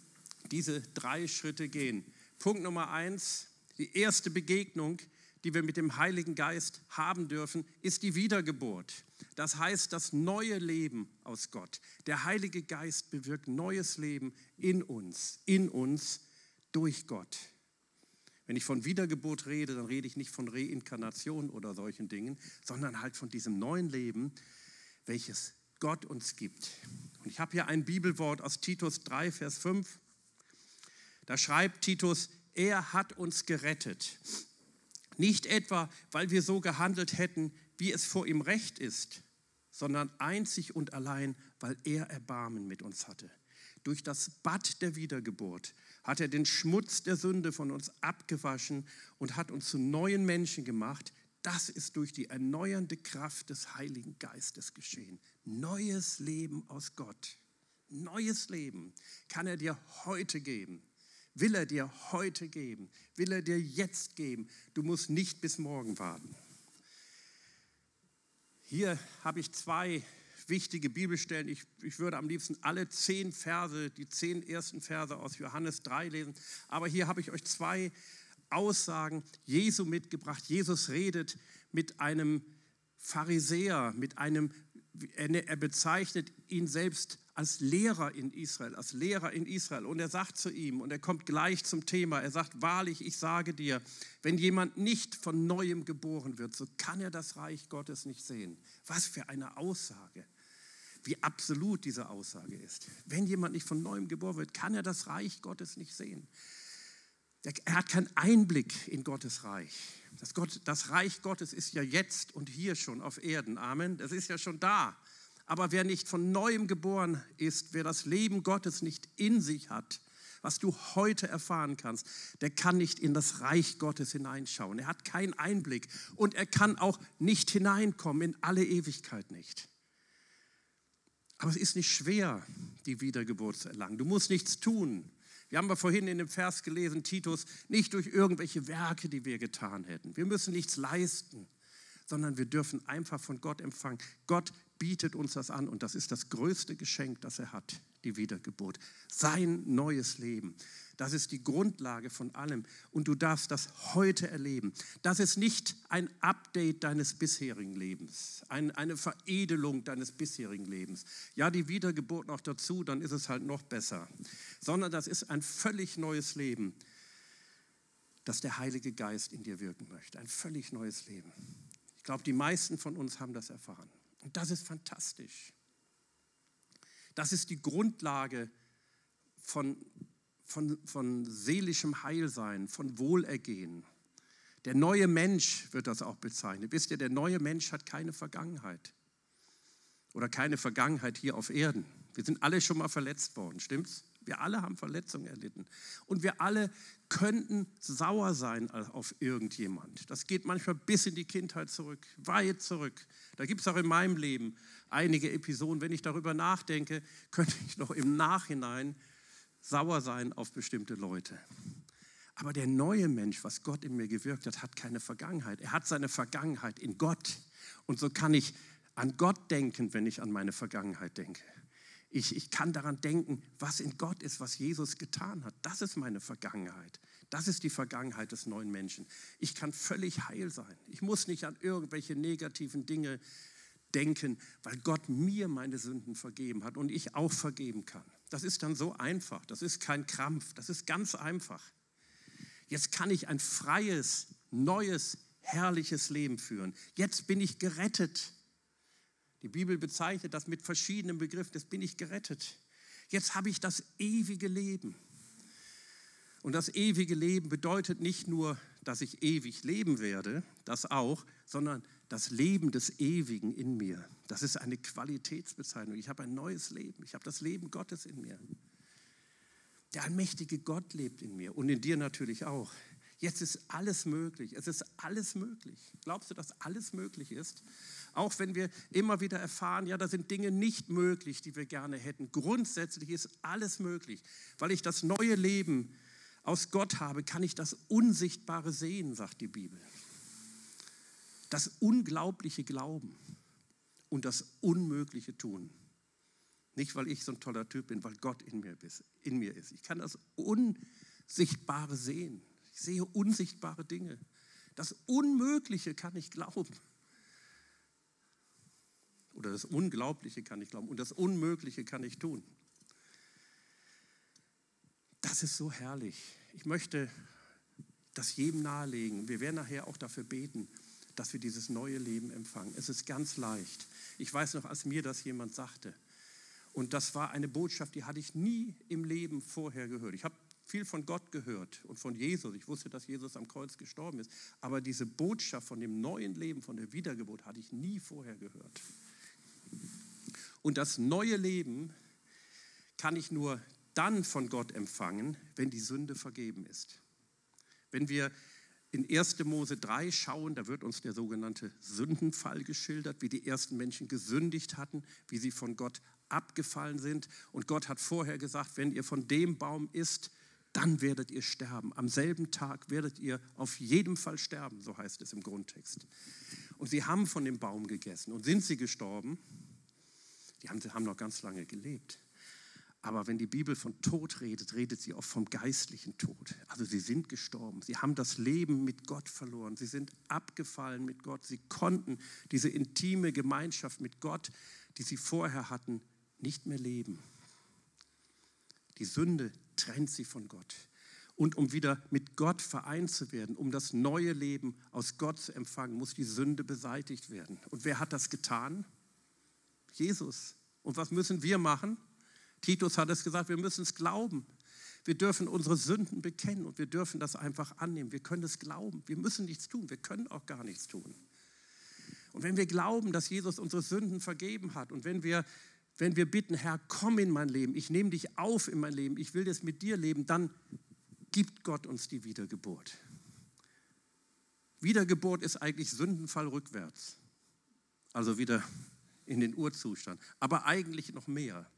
diese drei Schritte gehen. Punkt Nummer eins, die erste Begegnung, die wir mit dem Heiligen Geist haben dürfen, ist die Wiedergeburt. Das heißt, das neue Leben aus Gott. Der Heilige Geist bewirkt neues Leben in uns, in uns durch Gott. Wenn ich von Wiedergeburt rede, dann rede ich nicht von Reinkarnation oder solchen Dingen, sondern halt von diesem neuen Leben, welches Gott uns gibt. Und ich habe hier ein Bibelwort aus Titus 3, Vers 5. Da schreibt Titus, er hat uns gerettet. Nicht etwa, weil wir so gehandelt hätten, wie es vor ihm recht ist, sondern einzig und allein, weil er Erbarmen mit uns hatte. Durch das Bad der Wiedergeburt hat er den Schmutz der Sünde von uns abgewaschen und hat uns zu neuen Menschen gemacht. Das ist durch die erneuernde Kraft des Heiligen Geistes geschehen. Neues Leben aus Gott. Neues Leben kann er dir heute geben. Will er dir heute geben. Will er dir jetzt geben. Du musst nicht bis morgen warten. Hier habe ich zwei wichtige Bibelstellen. Ich, ich würde am liebsten alle zehn Verse, die zehn ersten Verse aus Johannes 3 lesen. Aber hier habe ich euch zwei Aussagen Jesu mitgebracht. Jesus redet mit einem Pharisäer, mit einem, er bezeichnet ihn selbst als Lehrer in Israel, als Lehrer in Israel. Und er sagt zu ihm, und er kommt gleich zum Thema, er sagt, wahrlich, ich sage dir, wenn jemand nicht von neuem geboren wird, so kann er das Reich Gottes nicht sehen. Was für eine Aussage wie absolut diese Aussage ist. Wenn jemand nicht von neuem geboren wird, kann er das Reich Gottes nicht sehen. Er hat keinen Einblick in Gottes Reich. Das, Gott, das Reich Gottes ist ja jetzt und hier schon auf Erden. Amen. Das ist ja schon da. Aber wer nicht von neuem geboren ist, wer das Leben Gottes nicht in sich hat, was du heute erfahren kannst, der kann nicht in das Reich Gottes hineinschauen. Er hat keinen Einblick und er kann auch nicht hineinkommen in alle Ewigkeit nicht. Aber es ist nicht schwer, die Wiedergeburt zu erlangen. Du musst nichts tun. Wir haben ja vorhin in dem Vers gelesen, Titus, nicht durch irgendwelche Werke, die wir getan hätten. Wir müssen nichts leisten, sondern wir dürfen einfach von Gott empfangen. Gott bietet uns das an und das ist das größte Geschenk, das er hat, die Wiedergeburt. Sein neues Leben. Das ist die Grundlage von allem und du darfst das heute erleben. Das ist nicht ein Update deines bisherigen Lebens, ein, eine Veredelung deines bisherigen Lebens. Ja, die Wiedergeburt noch dazu, dann ist es halt noch besser. Sondern das ist ein völlig neues Leben, das der Heilige Geist in dir wirken möchte. Ein völlig neues Leben. Ich glaube, die meisten von uns haben das erfahren. Und das ist fantastisch. Das ist die Grundlage von, von, von seelischem Heilsein, von Wohlergehen. Der neue Mensch wird das auch bezeichnet. Wisst ihr, der neue Mensch hat keine Vergangenheit. Oder keine Vergangenheit hier auf Erden. Wir sind alle schon mal verletzt worden, stimmt's? Wir alle haben Verletzungen erlitten. Und wir alle könnten sauer sein auf irgendjemand. Das geht manchmal bis in die Kindheit zurück, weit zurück. Da gibt es auch in meinem Leben einige Episoden. Wenn ich darüber nachdenke, könnte ich noch im Nachhinein sauer sein auf bestimmte Leute. Aber der neue Mensch, was Gott in mir gewirkt hat, hat keine Vergangenheit. Er hat seine Vergangenheit in Gott. Und so kann ich an Gott denken, wenn ich an meine Vergangenheit denke. Ich, ich kann daran denken, was in Gott ist, was Jesus getan hat. Das ist meine Vergangenheit. Das ist die Vergangenheit des neuen Menschen. Ich kann völlig heil sein. Ich muss nicht an irgendwelche negativen Dinge denken, weil Gott mir meine Sünden vergeben hat und ich auch vergeben kann. Das ist dann so einfach. Das ist kein Krampf. Das ist ganz einfach. Jetzt kann ich ein freies, neues, herrliches Leben führen. Jetzt bin ich gerettet. Die Bibel bezeichnet das mit verschiedenen Begriffen. Jetzt bin ich gerettet. Jetzt habe ich das ewige Leben. Und das ewige Leben bedeutet nicht nur, dass ich ewig leben werde, das auch, sondern das Leben des Ewigen in mir. Das ist eine Qualitätsbezeichnung. Ich habe ein neues Leben. Ich habe das Leben Gottes in mir. Der allmächtige Gott lebt in mir und in dir natürlich auch. Jetzt ist alles möglich. Es ist alles möglich. Glaubst du, dass alles möglich ist? Auch wenn wir immer wieder erfahren, ja, da sind Dinge nicht möglich, die wir gerne hätten. Grundsätzlich ist alles möglich. Weil ich das neue Leben aus Gott habe, kann ich das Unsichtbare sehen, sagt die Bibel. Das unglaubliche Glauben und das Unmögliche tun. Nicht, weil ich so ein toller Typ bin, weil Gott in mir, ist, in mir ist. Ich kann das Unsichtbare sehen. Ich sehe unsichtbare Dinge. Das Unmögliche kann ich glauben. Oder das Unglaubliche kann ich glauben. Und das Unmögliche kann ich tun. Das ist so herrlich. Ich möchte das jedem nahelegen. Wir werden nachher auch dafür beten, dass wir dieses neue Leben empfangen. Es ist ganz leicht. Ich weiß noch, als mir das jemand sagte, und das war eine Botschaft, die hatte ich nie im Leben vorher gehört. Ich habe viel von Gott gehört und von Jesus. Ich wusste, dass Jesus am Kreuz gestorben ist. Aber diese Botschaft von dem neuen Leben, von der Wiedergeburt, hatte ich nie vorher gehört. Und das neue Leben kann ich nur dann von Gott empfangen, wenn die Sünde vergeben ist. Wenn wir in 1. Mose 3 schauen, da wird uns der sogenannte Sündenfall geschildert, wie die ersten Menschen gesündigt hatten, wie sie von Gott abgefallen sind. Und Gott hat vorher gesagt, wenn ihr von dem Baum isst, dann werdet ihr sterben. Am selben Tag werdet ihr auf jeden Fall sterben, so heißt es im Grundtext. Und sie haben von dem Baum gegessen. Und sind sie gestorben? Die haben, haben noch ganz lange gelebt. Aber wenn die Bibel von Tod redet, redet sie oft vom geistlichen Tod. Also sie sind gestorben. Sie haben das Leben mit Gott verloren. Sie sind abgefallen mit Gott. Sie konnten diese intime Gemeinschaft mit Gott, die sie vorher hatten, nicht mehr leben. Die Sünde trennt sie von Gott. Und um wieder mit Gott vereint zu werden, um das neue Leben aus Gott zu empfangen, muss die Sünde beseitigt werden. Und wer hat das getan? Jesus. Und was müssen wir machen? Titus hat es gesagt, wir müssen es glauben. Wir dürfen unsere Sünden bekennen und wir dürfen das einfach annehmen. Wir können es glauben. Wir müssen nichts tun. Wir können auch gar nichts tun. Und wenn wir glauben, dass Jesus unsere Sünden vergeben hat und wenn wir, wenn wir bitten, Herr, komm in mein Leben, ich nehme dich auf in mein Leben, ich will das mit dir leben, dann gibt Gott uns die Wiedergeburt. Wiedergeburt ist eigentlich Sündenfall rückwärts. Also wieder in den Urzustand, aber eigentlich noch mehr.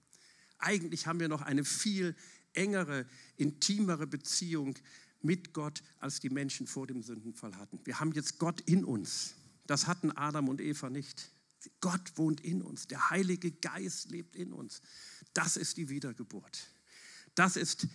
Eigentlich haben wir noch eine viel engere, intimere Beziehung mit Gott, als die Menschen vor dem Sündenfall hatten. Wir haben jetzt Gott in uns. Das hatten Adam und Eva nicht. Gott wohnt in uns. Der Heilige Geist lebt in uns. Das ist die Wiedergeburt. Das ist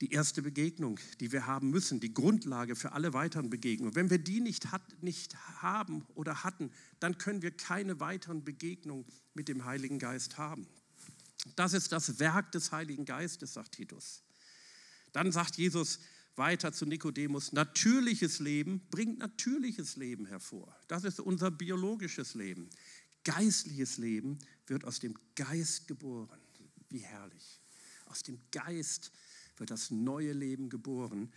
die erste Begegnung, die wir haben müssen, die Grundlage für alle weiteren Begegnungen. Wenn wir die nicht, hat, nicht haben oder hatten, dann können wir keine weiteren Begegnungen mit dem Heiligen Geist haben. Das ist das Werk des Heiligen Geistes, sagt Titus. Dann sagt Jesus weiter zu Nikodemus, natürliches Leben bringt natürliches Leben hervor. Das ist unser biologisches Leben. Geistliches Leben wird aus dem Geist geboren. Wie herrlich. Aus dem Geist wird das neue Leben geboren.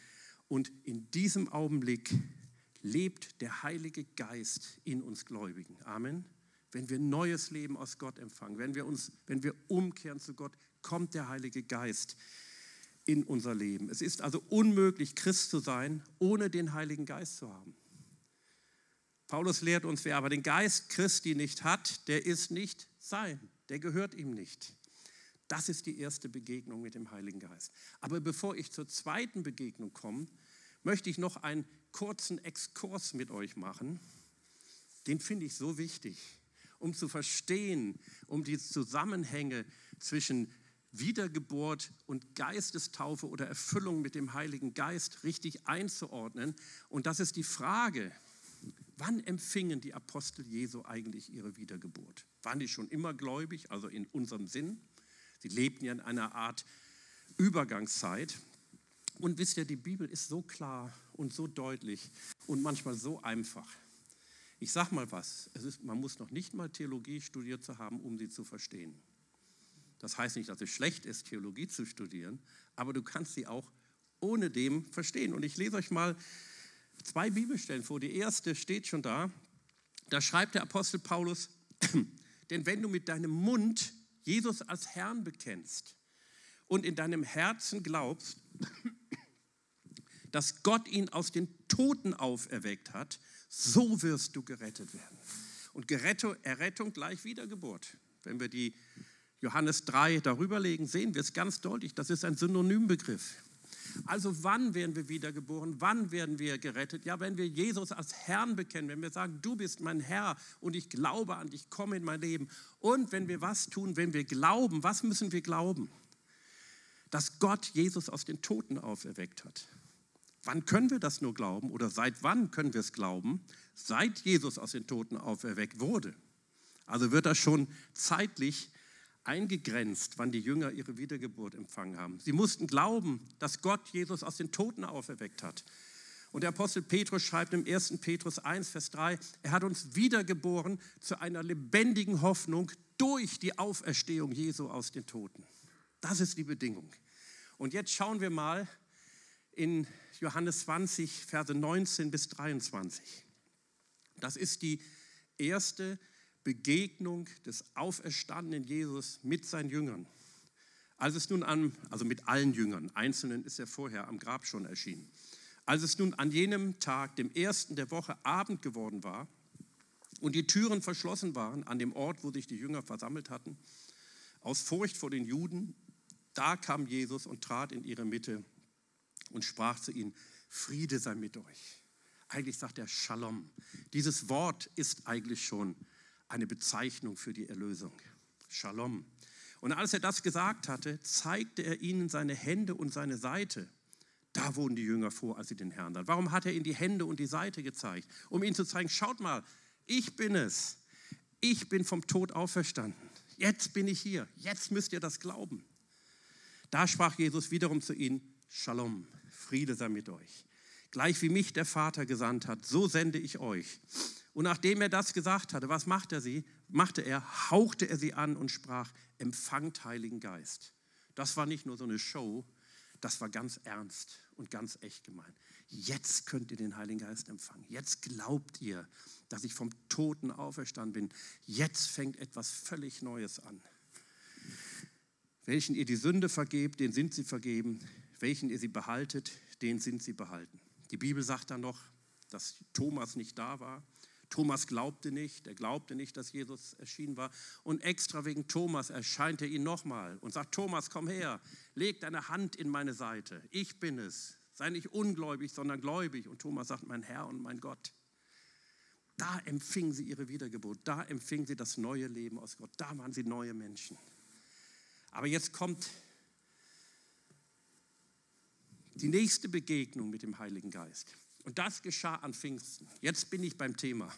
Und in diesem Augenblick lebt der Heilige Geist in uns Gläubigen. Amen. Wenn wir neues Leben aus Gott empfangen, wenn wir, uns, wenn wir umkehren zu Gott, kommt der Heilige Geist in unser Leben. Es ist also unmöglich, Christ zu sein, ohne den Heiligen Geist zu haben. Paulus lehrt uns, wer aber den Geist Christi nicht hat, der ist nicht sein, der gehört ihm nicht. Das ist die erste Begegnung mit dem Heiligen Geist. Aber bevor ich zur zweiten Begegnung komme, möchte ich noch einen kurzen Exkurs mit euch machen. Den finde ich so wichtig, um zu verstehen, um die Zusammenhänge zwischen Wiedergeburt und Geistestaufe oder Erfüllung mit dem Heiligen Geist richtig einzuordnen. Und das ist die Frage, wann empfingen die Apostel Jesu eigentlich ihre Wiedergeburt? Waren die schon immer gläubig, also in unserem Sinn? Sie lebten ja in einer Art Übergangszeit. Und wisst ihr, die Bibel ist so klar und so deutlich und manchmal so einfach. Ich sage mal was, ist, man muss noch nicht mal Theologie studiert zu haben, um sie zu verstehen. Das heißt nicht, dass es schlecht ist, Theologie zu studieren, aber du kannst sie auch ohne dem verstehen. Und ich lese euch mal zwei Bibelstellen vor. Die erste steht schon da. Da schreibt der Apostel Paulus, denn wenn du mit deinem Mund Jesus als Herrn bekennst und in deinem Herzen glaubst, dass Gott ihn aus den Toten auferweckt hat, so wirst du gerettet werden. Und Errettung gleich Wiedergeburt. Wenn wir die Johannes 3 darüber legen, sehen wir es ganz deutlich. Das ist ein Synonymbegriff. Also wann werden wir wiedergeboren? Wann werden wir gerettet? Ja, wenn wir Jesus als Herrn bekennen, wenn wir sagen, du bist mein Herr und ich glaube an dich, komm in mein Leben. Und wenn wir was tun, wenn wir glauben, was müssen wir glauben? Dass Gott Jesus aus den Toten auferweckt hat. Wann können wir das nur glauben oder seit wann können wir es glauben? Seit Jesus aus den Toten auferweckt wurde. Also wird das schon zeitlich eingegrenzt, wann die Jünger ihre Wiedergeburt empfangen haben. Sie mussten glauben, dass Gott Jesus aus den Toten auferweckt hat. Und der Apostel Petrus schreibt im 1. Petrus 1, Vers 3, er hat uns wiedergeboren zu einer lebendigen Hoffnung durch die Auferstehung Jesu aus den Toten. Das ist die Bedingung. Und jetzt schauen wir mal in Johannes 20, Verse 19 bis 23. Das ist die erste Begegnung des auferstandenen Jesus mit seinen Jüngern. Als es nun an, also mit allen Jüngern, einzelnen ist er vorher am Grab schon erschienen. Als es nun an jenem Tag, dem ersten der Woche, Abend geworden war und die Türen verschlossen waren an dem Ort, wo sich die Jünger versammelt hatten, aus Furcht vor den Juden, da kam Jesus und trat in ihre Mitte und sprach zu ihnen, Friede sei mit euch. Eigentlich sagt er Shalom. Dieses Wort ist eigentlich schon eine Bezeichnung für die Erlösung. Shalom. Und als er das gesagt hatte, zeigte er ihnen seine Hände und seine Seite. Da wurden die Jünger vor, als sie den Herrn sahen. Warum hat er ihnen die Hände und die Seite gezeigt? Um ihnen zu zeigen, schaut mal, ich bin es. Ich bin vom Tod auferstanden. Jetzt bin ich hier. Jetzt müsst ihr das glauben. Da sprach Jesus wiederum zu ihnen, Shalom, Friede sei mit euch. Gleich wie mich der Vater gesandt hat, so sende ich euch. Und nachdem er das gesagt hatte, was macht er sie? Machte er, hauchte er sie an und sprach: Empfangt Heiligen Geist. Das war nicht nur so eine Show, das war ganz ernst und ganz echt gemeint. Jetzt könnt ihr den Heiligen Geist empfangen. Jetzt glaubt ihr, dass ich vom Toten auferstanden bin. Jetzt fängt etwas völlig Neues an. Welchen ihr die Sünde vergebt, den sind sie vergeben. Welchen ihr sie behaltet, den sind sie behalten. Die Bibel sagt dann noch, dass Thomas nicht da war. Thomas glaubte nicht, er glaubte nicht, dass Jesus erschienen war. Und extra wegen Thomas erscheint er ihn nochmal und sagt, Thomas, komm her, leg deine Hand in meine Seite. Ich bin es. Sei nicht ungläubig, sondern gläubig. Und Thomas sagt, mein Herr und mein Gott. Da empfingen sie ihre Wiedergeburt, da empfingen sie das neue Leben aus Gott, da waren sie neue Menschen. Aber jetzt kommt die nächste Begegnung mit dem Heiligen Geist. Und das geschah an Pfingsten. Jetzt bin ich beim Thema.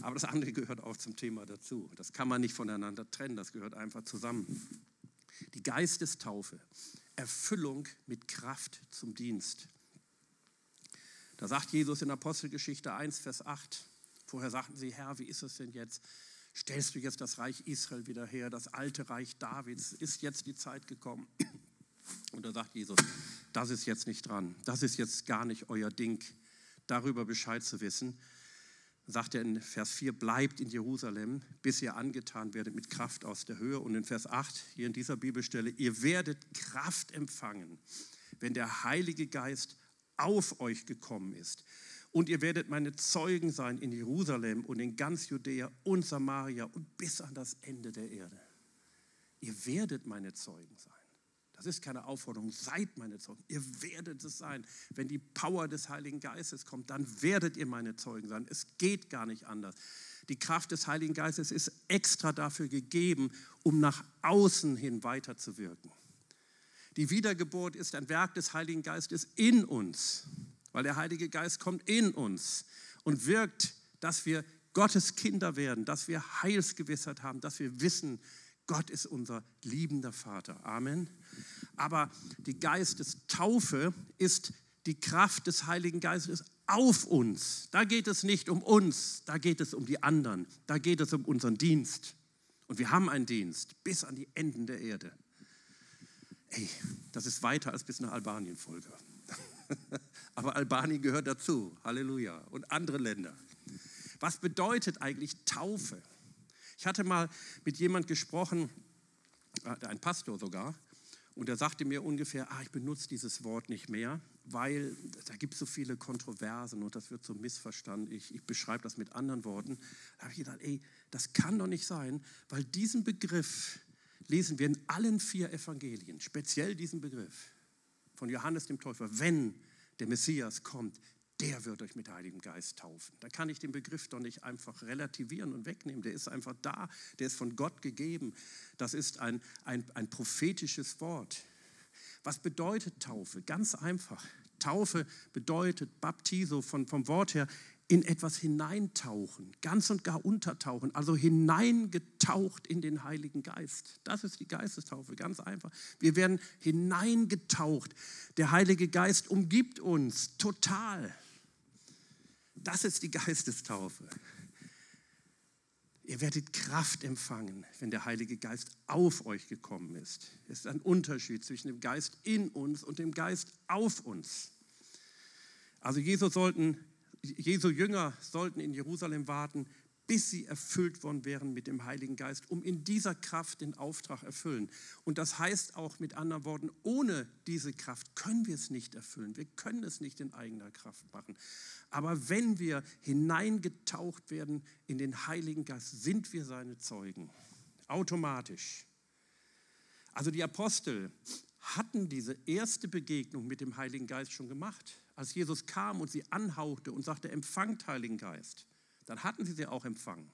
Aber das andere gehört auch zum Thema dazu. Das kann man nicht voneinander trennen, das gehört einfach zusammen. Die Geistestaufe, Erfüllung mit Kraft zum Dienst. Da sagt Jesus in Apostelgeschichte 1, Vers 8, vorher sagten sie, Herr, wie ist es denn jetzt? Stellst du jetzt das Reich Israel wieder her, das alte Reich Davids? Ist jetzt die Zeit gekommen? Und da sagt Jesus, das ist jetzt nicht dran, das ist jetzt gar nicht euer Ding, darüber Bescheid zu wissen. Sagt er in Vers 4, bleibt in Jerusalem, bis ihr angetan werdet mit Kraft aus der Höhe. Und in Vers 8, hier in dieser Bibelstelle, ihr werdet Kraft empfangen, wenn der Heilige Geist auf euch gekommen ist. Und ihr werdet meine Zeugen sein in Jerusalem und in ganz Judäa und Samaria und bis an das Ende der Erde. Ihr werdet meine Zeugen sein. Das ist keine Aufforderung, seid meine Zeugen. Ihr werdet es sein. Wenn die Power des Heiligen Geistes kommt, dann werdet ihr meine Zeugen sein. Es geht gar nicht anders. Die Kraft des Heiligen Geistes ist extra dafür gegeben, um nach außen hin weiterzuwirken. Die Wiedergeburt ist ein Werk des Heiligen Geistes in uns, weil der Heilige Geist kommt in uns und wirkt, dass wir Gottes Kinder werden, dass wir Heilsgewissheit haben, dass wir wissen, Gott ist unser liebender Vater. Amen. Aber die Geistestaufe ist die Kraft des Heiligen Geistes auf uns. Da geht es nicht um uns, da geht es um die anderen, da geht es um unseren Dienst. Und wir haben einen Dienst bis an die Enden der Erde. Ey, das ist weiter als bis nach Albanien, Volker. Aber Albanien gehört dazu. Halleluja. Und andere Länder. Was bedeutet eigentlich Taufe? Ich hatte mal mit jemand gesprochen, äh, ein Pastor sogar, und er sagte mir ungefähr, ah, ich benutze dieses Wort nicht mehr, weil da gibt es so viele Kontroversen und das wird so missverstanden. Ich, ich beschreibe das mit anderen Worten. Da habe ich gedacht, ey, das kann doch nicht sein, weil diesen Begriff lesen wir in allen vier Evangelien, speziell diesen Begriff von Johannes dem Täufer, wenn der Messias kommt, der wird euch mit Heiligem Geist taufen. Da kann ich den Begriff doch nicht einfach relativieren und wegnehmen. Der ist einfach da, der ist von Gott gegeben. Das ist ein, ein, ein prophetisches Wort. Was bedeutet Taufe? Ganz einfach. Taufe bedeutet Baptiso von, vom Wort her in etwas hineintauchen, ganz und gar untertauchen, also hineingetaucht in den Heiligen Geist. Das ist die Geistestaufe, ganz einfach. Wir werden hineingetaucht. Der Heilige Geist umgibt uns total. Das ist die Geistestaufe. Ihr werdet Kraft empfangen, wenn der Heilige Geist auf euch gekommen ist. Es ist ein Unterschied zwischen dem Geist in uns und dem Geist auf uns. Also Jesu, sollten, Jesu Jünger sollten in Jerusalem warten, bis sie erfüllt worden wären mit dem Heiligen Geist, um in dieser Kraft den Auftrag erfüllen. Und das heißt auch mit anderen Worten, ohne diese Kraft können wir es nicht erfüllen. Wir können es nicht in eigener Kraft machen. Aber wenn wir hineingetaucht werden in den Heiligen Geist, sind wir seine Zeugen. Automatisch. Also die Apostel hatten diese erste Begegnung mit dem Heiligen Geist schon gemacht. Als Jesus kam und sie anhauchte und sagte, empfangt Heiligen Geist dann hatten sie sie auch empfangen.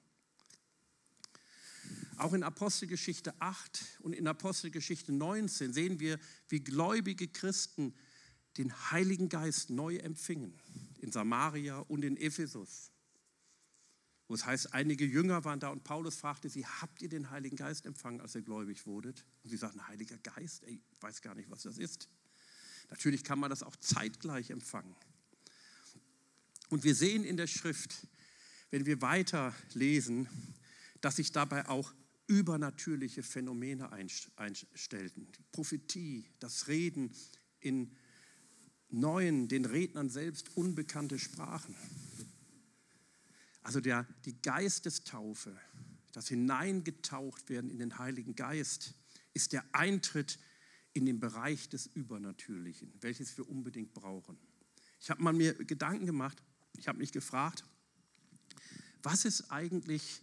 Auch in Apostelgeschichte 8 und in Apostelgeschichte 19 sehen wir, wie gläubige Christen den Heiligen Geist neu empfingen. In Samaria und in Ephesus. Wo es heißt, einige Jünger waren da und Paulus fragte sie, habt ihr den Heiligen Geist empfangen, als ihr gläubig wurdet? Und sie sagten, Heiliger Geist, ich weiß gar nicht, was das ist. Natürlich kann man das auch zeitgleich empfangen. Und wir sehen in der Schrift, wenn wir weiter lesen, dass sich dabei auch übernatürliche Phänomene einstellten. Die Prophetie, das Reden in neuen, den Rednern selbst unbekannte Sprachen. Also der, die Geistestaufe, das Hineingetaucht werden in den Heiligen Geist, ist der Eintritt in den Bereich des Übernatürlichen, welches wir unbedingt brauchen. Ich habe mir Gedanken gemacht, ich habe mich gefragt, Was ist eigentlich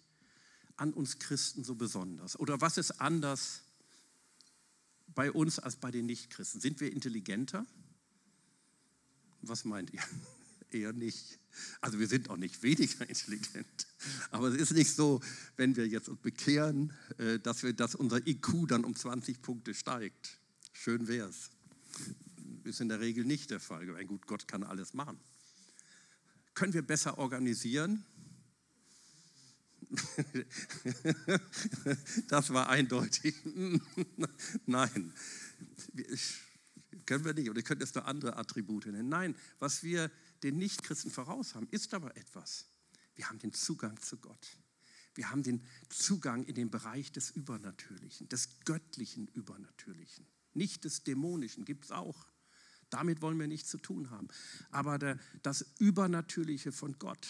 an uns Christen so besonders? Oder was ist anders bei uns als bei den Nichtchristen? Sind wir intelligenter? Was meint ihr? Eher nicht. Also wir sind auch nicht weniger intelligent. Aber es ist nicht so, wenn wir jetzt uns bekehren, äh, dass, wir, dass unser IQ dann um 20 Punkte steigt. Schön wäre es. Ist in der Regel nicht der Fall. Mein gut, Gott kann alles machen. Können wir besser organisieren? Das war eindeutig. Nein, können wir nicht. Und ihr könnt jetzt noch andere Attribute nennen. Nein, was wir den Nichtchristen voraus haben, ist aber etwas. Wir haben den Zugang zu Gott. Wir haben den Zugang in den Bereich des Übernatürlichen, des göttlichen Übernatürlichen. Nicht des Dämonischen, gibt es auch. Damit wollen wir nichts zu tun haben. Aber der, das Übernatürliche von Gott,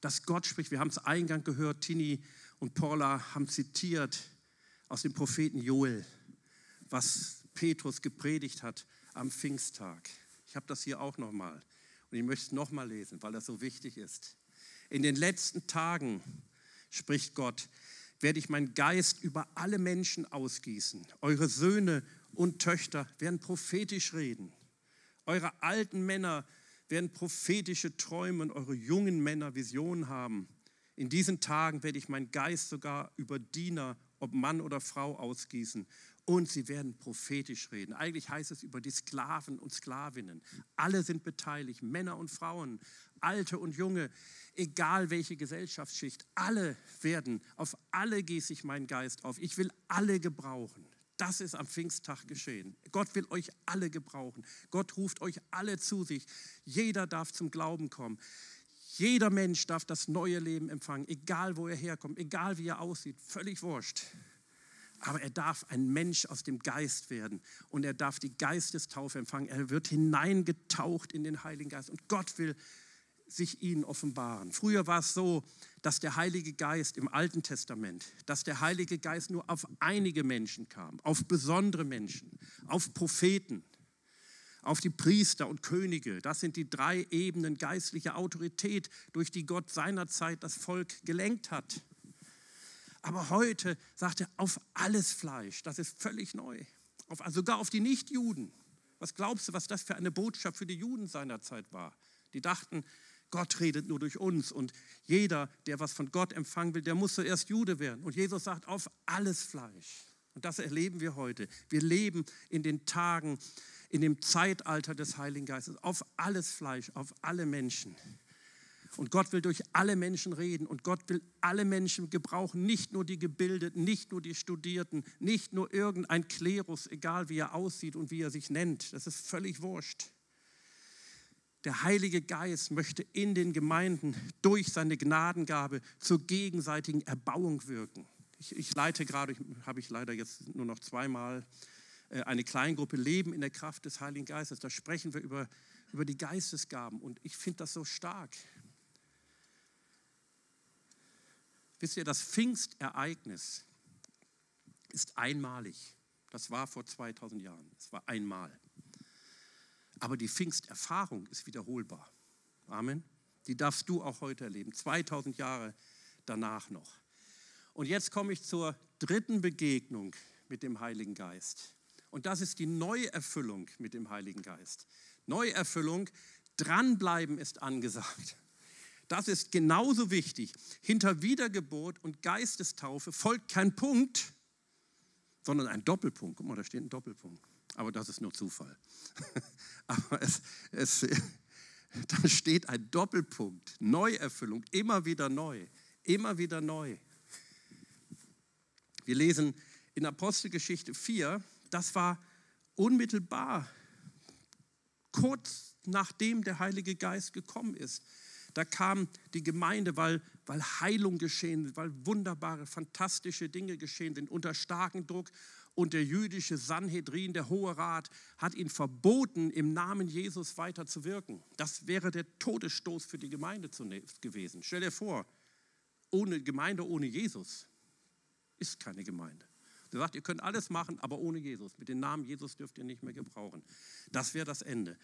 dass Gott spricht. Wir haben es eingang gehört, Tini und Paula haben zitiert aus dem Propheten Joel, was Petrus gepredigt hat am Pfingsttag. Ich habe das hier auch nochmal und ich möchte es nochmal lesen, weil das so wichtig ist. In den letzten Tagen, spricht Gott, werde ich meinen Geist über alle Menschen ausgießen. Eure Söhne und Töchter werden prophetisch reden. Eure alten Männer werden prophetische Träume und eure jungen Männer Visionen haben. In diesen Tagen werde ich meinen Geist sogar über Diener, ob Mann oder Frau, ausgießen. Und sie werden prophetisch reden. Eigentlich heißt es über die Sklaven und Sklavinnen. Alle sind beteiligt, Männer und Frauen, Alte und Junge, egal welche Gesellschaftsschicht. Alle werden, auf alle gieße ich meinen Geist auf. Ich will alle gebrauchen. Das ist am Pfingsttag geschehen. Gott will euch alle gebrauchen. Gott ruft euch alle zu sich. Jeder darf zum Glauben kommen. Jeder Mensch darf das neue Leben empfangen, egal wo er herkommt, egal wie er aussieht, völlig wurscht. Aber er darf ein Mensch aus dem Geist werden und er darf die Geistestaufe empfangen. Er wird hineingetaucht in den Heiligen Geist und Gott will sich ihnen offenbaren. Früher war es so, dass der Heilige Geist im Alten Testament, dass der Heilige Geist nur auf einige Menschen kam, auf besondere Menschen, auf Propheten, auf die Priester und Könige. Das sind die drei Ebenen geistlicher Autorität, durch die Gott seinerzeit das Volk gelenkt hat. Aber heute sagt er auf alles Fleisch. Das ist völlig neu. Auf, also sogar auf die Nichtjuden. Was glaubst du, was das für eine Botschaft für die Juden seinerzeit war? Die dachten, Gott redet nur durch uns und jeder, der was von Gott empfangen will, der muss zuerst Jude werden. Und Jesus sagt, auf alles Fleisch. Und das erleben wir heute. Wir leben in den Tagen, in dem Zeitalter des Heiligen Geistes, auf alles Fleisch, auf alle Menschen. Und Gott will durch alle Menschen reden und Gott will alle Menschen gebrauchen, nicht nur die Gebildeten, nicht nur die Studierten, nicht nur irgendein Klerus, egal wie er aussieht und wie er sich nennt. Das ist völlig wurscht. Der Heilige Geist möchte in den Gemeinden durch seine Gnadengabe zur gegenseitigen Erbauung wirken. Ich, ich leite gerade, habe ich leider jetzt nur noch zweimal, äh, eine Kleingruppe Leben in der Kraft des Heiligen Geistes. Da sprechen wir über, über die Geistesgaben und ich finde das so stark. Wisst ihr, das Pfingstereignis ist einmalig. Das war vor 2000 Jahren. Es war einmal. Aber die Pfingsterfahrung ist wiederholbar. Amen. Die darfst du auch heute erleben, 2000 Jahre danach noch. Und jetzt komme ich zur dritten Begegnung mit dem Heiligen Geist. Und das ist die Neuerfüllung mit dem Heiligen Geist. Neuerfüllung, dranbleiben ist angesagt. Das ist genauso wichtig. Hinter Wiedergeburt und Geistestaufe folgt kein Punkt, sondern ein Doppelpunkt. Guck mal, da steht ein Doppelpunkt. Aber das ist nur Zufall. Aber es, es, da steht ein Doppelpunkt. Neuerfüllung, immer wieder neu. Immer wieder neu. Wir lesen in Apostelgeschichte 4, das war unmittelbar, kurz nachdem der Heilige Geist gekommen ist. Da kam die Gemeinde, weil, weil Heilung geschehen ist, weil wunderbare, fantastische Dinge geschehen sind, unter starkem Druck. Und der jüdische Sanhedrin, der Hohe Rat, hat ihn verboten, im Namen Jesus weiter zu wirken. Das wäre der Todesstoß für die Gemeinde zunächst gewesen. Stell dir vor, ohne Gemeinde ohne Jesus ist keine Gemeinde. Er sagt, ihr könnt alles machen, aber ohne Jesus. Mit dem Namen Jesus dürft ihr nicht mehr gebrauchen. Das wäre das Ende.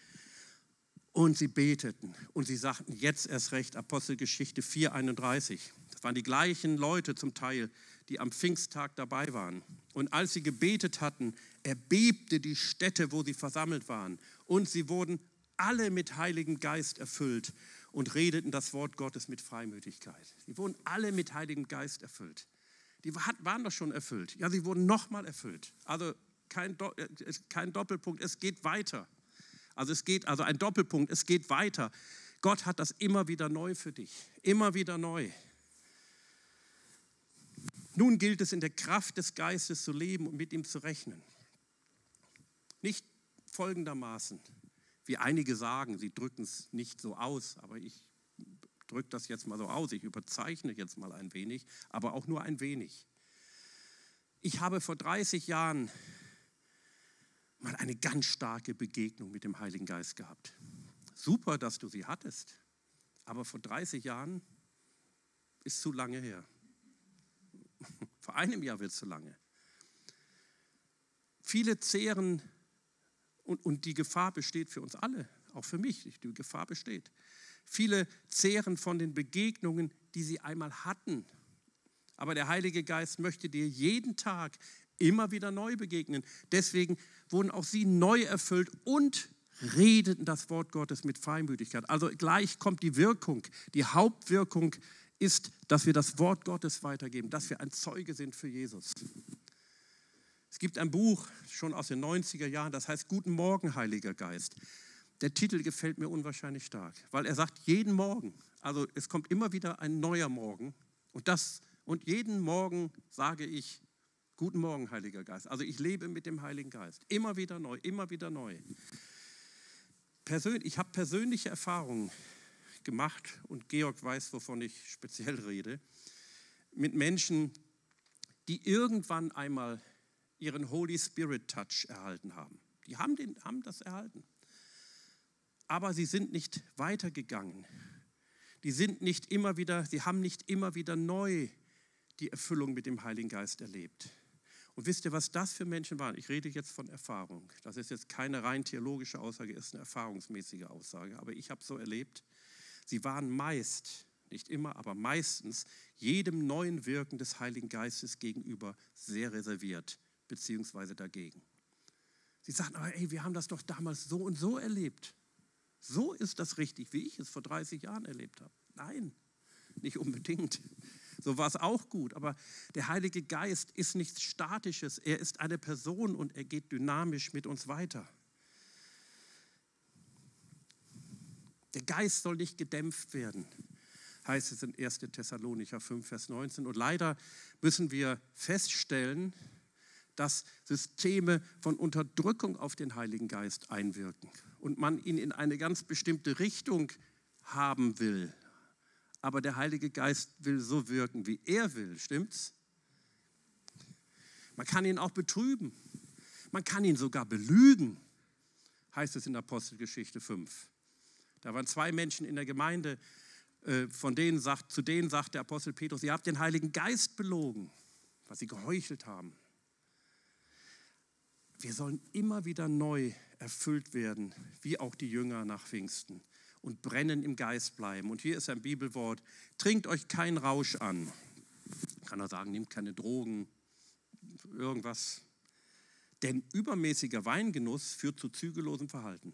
Und sie beteten und sie sagten, jetzt erst recht, Apostelgeschichte 4,31. Das waren die gleichen Leute zum Teil, die am Pfingsttag dabei waren. Und als sie gebetet hatten, erbebte die Stätte, wo sie versammelt waren. Und sie wurden alle mit Heiligem Geist erfüllt und redeten das Wort Gottes mit Freimütigkeit. Sie wurden alle mit Heiligem Geist erfüllt. Die waren doch schon erfüllt. Ja, sie wurden nochmal erfüllt. Also kein, äh, kein Doppelpunkt, es geht weiter. Also es geht, also ein Doppelpunkt, es geht weiter. Gott hat das immer wieder neu für dich. Immer wieder neu. Nun gilt es in der Kraft des Geistes zu leben und mit ihm zu rechnen. Nicht folgendermaßen, wie einige sagen, sie drücken es nicht so aus, aber ich drücke das jetzt mal so aus, ich überzeichne jetzt mal ein wenig, aber auch nur ein wenig. Ich habe vor 30 Jahren mal eine ganz starke Begegnung mit dem Heiligen Geist gehabt. Super, dass du sie hattest, aber vor 30 Jahren ist zu lange her. Vor einem Jahr wird es zu lange. Viele zehren und, und die Gefahr besteht für uns alle, auch für mich, die Gefahr besteht. Viele zehren von den Begegnungen, die sie einmal hatten. Aber der Heilige Geist möchte dir jeden Tag immer wieder neu begegnen. Deswegen wurden auch sie neu erfüllt und redeten das Wort Gottes mit Freimütigkeit. Also gleich kommt die Wirkung. Die Hauptwirkung ist, dass wir das Wort Gottes weitergeben, dass wir ein Zeuge sind für Jesus. Es gibt ein Buch schon aus den 90er Jahren, das heißt Guten Morgen, Heiliger Geist. Der Titel gefällt mir unwahrscheinlich stark, weil er sagt jeden Morgen, also es kommt immer wieder ein neuer Morgen und das und jeden Morgen sage ich Guten Morgen, Heiliger Geist. Also ich lebe mit dem Heiligen Geist, immer wieder neu, immer wieder neu. Persön ich habe persönliche Erfahrungen gemacht und Georg weiß, wovon ich speziell rede, mit Menschen, die irgendwann einmal ihren Holy Spirit Touch erhalten haben. Die haben, den, haben das erhalten. Aber sie sind nicht weitergegangen. Die sind nicht immer wieder, sie haben nicht immer wieder neu die Erfüllung mit dem Heiligen Geist erlebt. Und wisst ihr, was das für Menschen waren? Ich rede jetzt von Erfahrung. Das ist jetzt keine rein theologische Aussage, ist eine erfahrungsmäßige Aussage. Aber ich habe so erlebt, sie waren meist, nicht immer, aber meistens jedem neuen Wirken des Heiligen Geistes gegenüber sehr reserviert, beziehungsweise dagegen. Sie sagten, aber ey, wir haben das doch damals so und so erlebt. So ist das richtig, wie ich es vor 30 Jahren erlebt habe. Nein, nicht unbedingt. So war es auch gut, aber der Heilige Geist ist nichts Statisches. Er ist eine Person und er geht dynamisch mit uns weiter. Der Geist soll nicht gedämpft werden, heißt es in 1. Thessalonicher 5, Vers 19. Und leider müssen wir feststellen, dass Systeme von Unterdrückung auf den Heiligen Geist einwirken und man ihn in eine ganz bestimmte Richtung haben will. Aber der Heilige Geist will so wirken, wie er will, stimmt's? Man kann ihn auch betrüben. Man kann ihn sogar belügen, heißt es in Apostelgeschichte 5. Da waren zwei Menschen in der Gemeinde, äh, von denen sagt, zu denen sagt der Apostel Petrus, ihr habt den Heiligen Geist belogen, weil sie geheuchelt haben. Wir sollen immer wieder neu erfüllt werden, wie auch die Jünger nach Pfingsten und brennen im Geist bleiben. Und hier ist ein Bibelwort, trinkt euch keinen Rausch an. Kann er sagen, nehmt keine Drogen, irgendwas. Denn übermäßiger Weingenuss führt zu zügellosem Verhalten.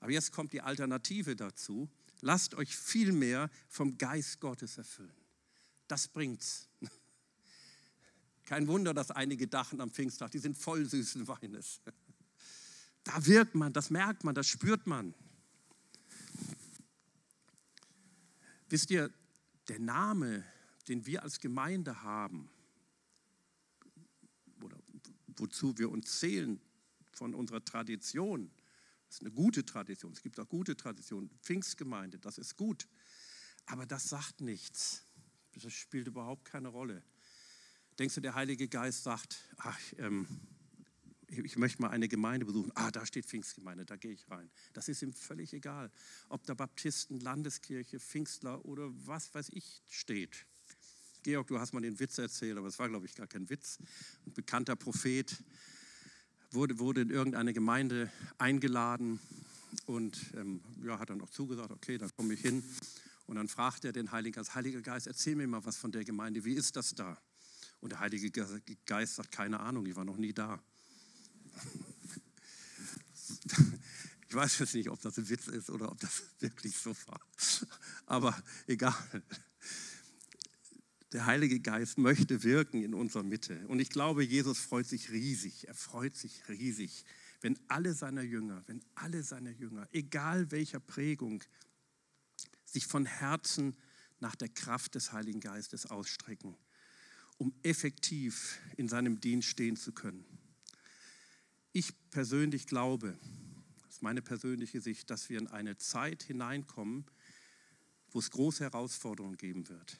Aber jetzt kommt die Alternative dazu. Lasst euch viel mehr vom Geist Gottes erfüllen. Das bringt's. Kein Wunder, dass einige dachten am Pfingsttag, die sind voll süßen Weines. Da wirkt man, das merkt man, das spürt man. Wisst ihr, der Name, den wir als Gemeinde haben, oder wozu wir uns zählen von unserer Tradition, das ist eine gute Tradition, es gibt auch gute Traditionen, Pfingstgemeinde, das ist gut, aber das sagt nichts, das spielt überhaupt keine Rolle. Denkst du, der Heilige Geist sagt, ach, ähm, ich möchte mal eine Gemeinde besuchen. Ah, da steht Pfingstgemeinde, da gehe ich rein. Das ist ihm völlig egal, ob da Baptisten, Landeskirche, Pfingstler oder was weiß ich steht. Georg, du hast mal den Witz erzählt, aber es war, glaube ich, gar kein Witz. Ein bekannter Prophet wurde, wurde in irgendeine Gemeinde eingeladen Und ähm, ja, hat dann auch zugesagt, okay, dann komme ich hin. Und dann fragt er den Heiligen Geist, Heiliger Geist, erzähl mir mal was von der Gemeinde, wie ist das da? Und der Heilige Geist sagt, keine Ahnung, ich war noch nie da. Ich weiß jetzt nicht, ob das ein Witz ist oder ob das wirklich so war. Aber egal. Der Heilige Geist möchte wirken in unserer Mitte. Und ich glaube, Jesus freut sich riesig. Er freut sich riesig, wenn alle seiner Jünger, wenn alle seiner Jünger, egal welcher Prägung, sich von Herzen nach der Kraft des Heiligen Geistes ausstrecken, um effektiv in seinem Dienst stehen zu können. Ich persönlich glaube, das ist meine persönliche Sicht, dass wir in eine Zeit hineinkommen, wo es große Herausforderungen geben wird.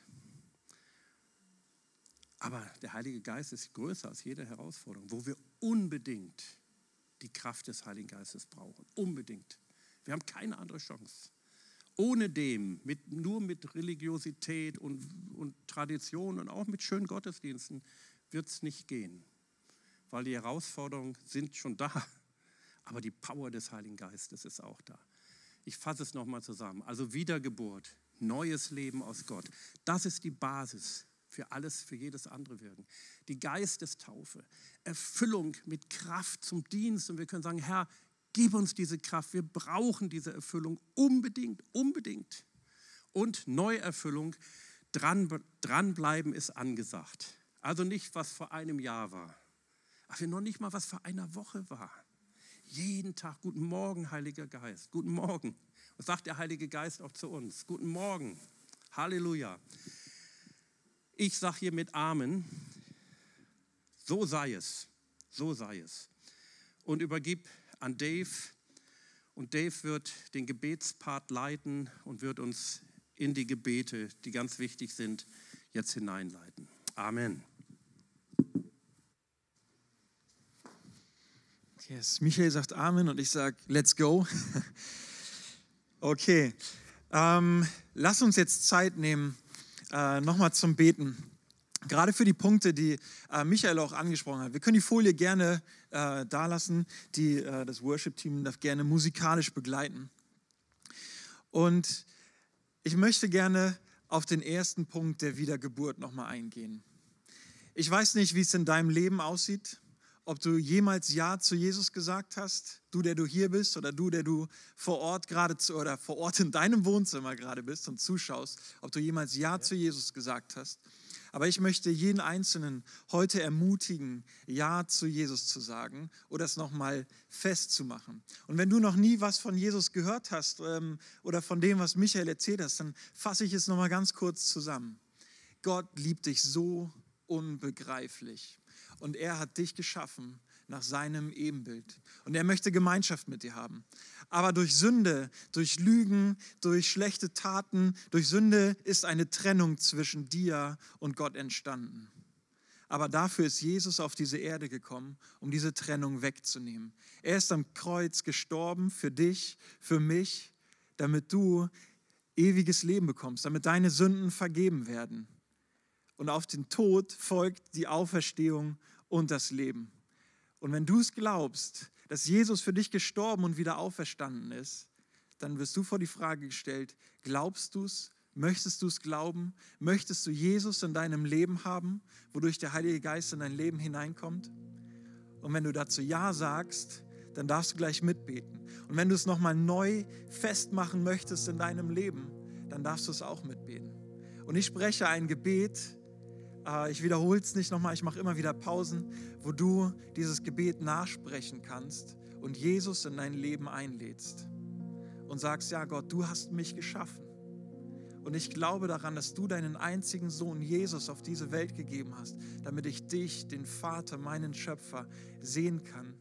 Aber der Heilige Geist ist größer als jede Herausforderung, wo wir unbedingt die Kraft des Heiligen Geistes brauchen. Unbedingt. Wir haben keine andere Chance. Ohne dem, mit, nur mit Religiosität und, und Tradition und auch mit schönen Gottesdiensten wird es nicht gehen. Weil die Herausforderungen sind schon da. Aber die Power des Heiligen Geistes ist auch da. Ich fasse es nochmal zusammen. Also Wiedergeburt, neues Leben aus Gott. Das ist die Basis für alles, für jedes andere wirken. Die Geistestaufe, Erfüllung mit Kraft zum Dienst. Und wir können sagen, Herr, gib uns diese Kraft. Wir brauchen diese Erfüllung unbedingt, unbedingt. Und Neuerfüllung, dran, dranbleiben ist angesagt. Also nicht, was vor einem Jahr war, aber noch nicht mal, was vor einer Woche war. Jeden Tag, guten Morgen, Heiliger Geist, guten Morgen. Und sagt der Heilige Geist auch zu uns, guten Morgen, Halleluja. Ich sage hier mit Amen, so sei es, so sei es. Und übergib an Dave. Und Dave wird den Gebetspart leiten und wird uns in die Gebete, die ganz wichtig sind, jetzt hineinleiten. Amen. Yes, Michael sagt Amen und ich sage Let's go. okay, ähm, lass uns jetzt Zeit nehmen, äh, nochmal zum Beten. Gerade für die Punkte, die äh, Michael auch angesprochen hat. Wir können die Folie gerne äh, da lassen. Die, äh, das Worship-Team darf gerne musikalisch begleiten. Und ich möchte gerne auf den ersten Punkt der Wiedergeburt nochmal eingehen. Ich weiß nicht, wie es in deinem Leben aussieht, ob du jemals Ja zu Jesus gesagt hast, du, der du hier bist oder du, der du vor Ort gerade zu, oder vor Ort in deinem Wohnzimmer gerade bist und zuschaust, ob du jemals Ja, ja. zu Jesus gesagt hast. Aber ich möchte jeden Einzelnen heute ermutigen, Ja zu Jesus zu sagen oder es nochmal festzumachen. Und wenn du noch nie was von Jesus gehört hast ähm, oder von dem, was Michael erzählt hast, dann fasse ich es nochmal ganz kurz zusammen. Gott liebt dich so unbegreiflich und er hat dich geschaffen nach seinem Ebenbild. Und er möchte Gemeinschaft mit dir haben. Aber durch Sünde, durch Lügen, durch schlechte Taten, durch Sünde ist eine Trennung zwischen dir und Gott entstanden. Aber dafür ist Jesus auf diese Erde gekommen, um diese Trennung wegzunehmen. Er ist am Kreuz gestorben für dich, für mich, damit du ewiges Leben bekommst, damit deine Sünden vergeben werden. Und auf den Tod folgt die Auferstehung und das Leben. Und wenn du es glaubst, dass Jesus für dich gestorben und wieder auferstanden ist, dann wirst du vor die Frage gestellt, glaubst du es? Möchtest du es glauben? Möchtest du Jesus in deinem Leben haben, wodurch der Heilige Geist in dein Leben hineinkommt? Und wenn du dazu Ja sagst, dann darfst du gleich mitbeten. Und wenn du es nochmal neu festmachen möchtest in deinem Leben, dann darfst du es auch mitbeten. Und ich spreche ein Gebet, ich wiederhole es nicht nochmal, ich mache immer wieder Pausen, wo du dieses Gebet nachsprechen kannst und Jesus in dein Leben einlädst und sagst, ja Gott, du hast mich geschaffen. Und ich glaube daran, dass du deinen einzigen Sohn Jesus auf diese Welt gegeben hast, damit ich dich, den Vater, meinen Schöpfer, sehen kann.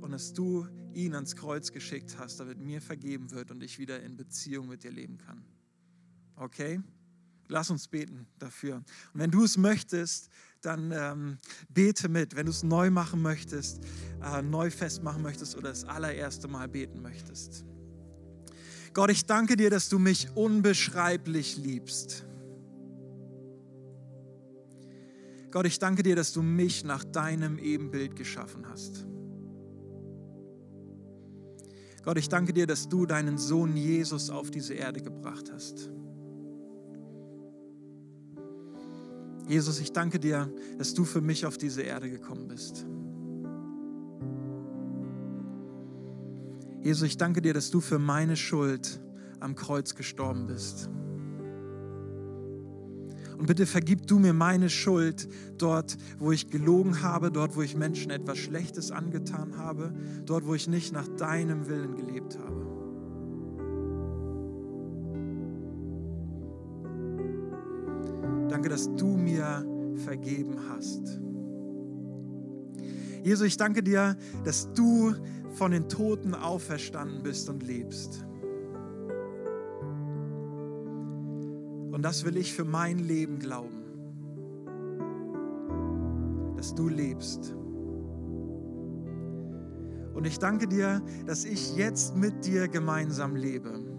Und dass du ihn ans Kreuz geschickt hast, damit mir vergeben wird und ich wieder in Beziehung mit dir leben kann. Okay? Lass uns beten dafür. Und wenn du es möchtest, dann ähm, bete mit. Wenn du es neu machen möchtest, äh, neu festmachen möchtest oder das allererste Mal beten möchtest. Gott, ich danke dir, dass du mich unbeschreiblich liebst. Gott, ich danke dir, dass du mich nach deinem Ebenbild geschaffen hast. Gott, ich danke dir, dass du deinen Sohn Jesus auf diese Erde gebracht hast. Jesus, ich danke dir, dass du für mich auf diese Erde gekommen bist. Jesus, ich danke dir, dass du für meine Schuld am Kreuz gestorben bist. Und bitte vergib du mir meine Schuld dort, wo ich gelogen habe, dort, wo ich Menschen etwas Schlechtes angetan habe, dort, wo ich nicht nach deinem Willen gelebt habe. Danke, dass du mir vergeben hast. Jesus, ich danke dir, dass du von den Toten auferstanden bist und lebst. Und das will ich für mein Leben glauben, dass du lebst. Und ich danke dir, dass ich jetzt mit dir gemeinsam lebe.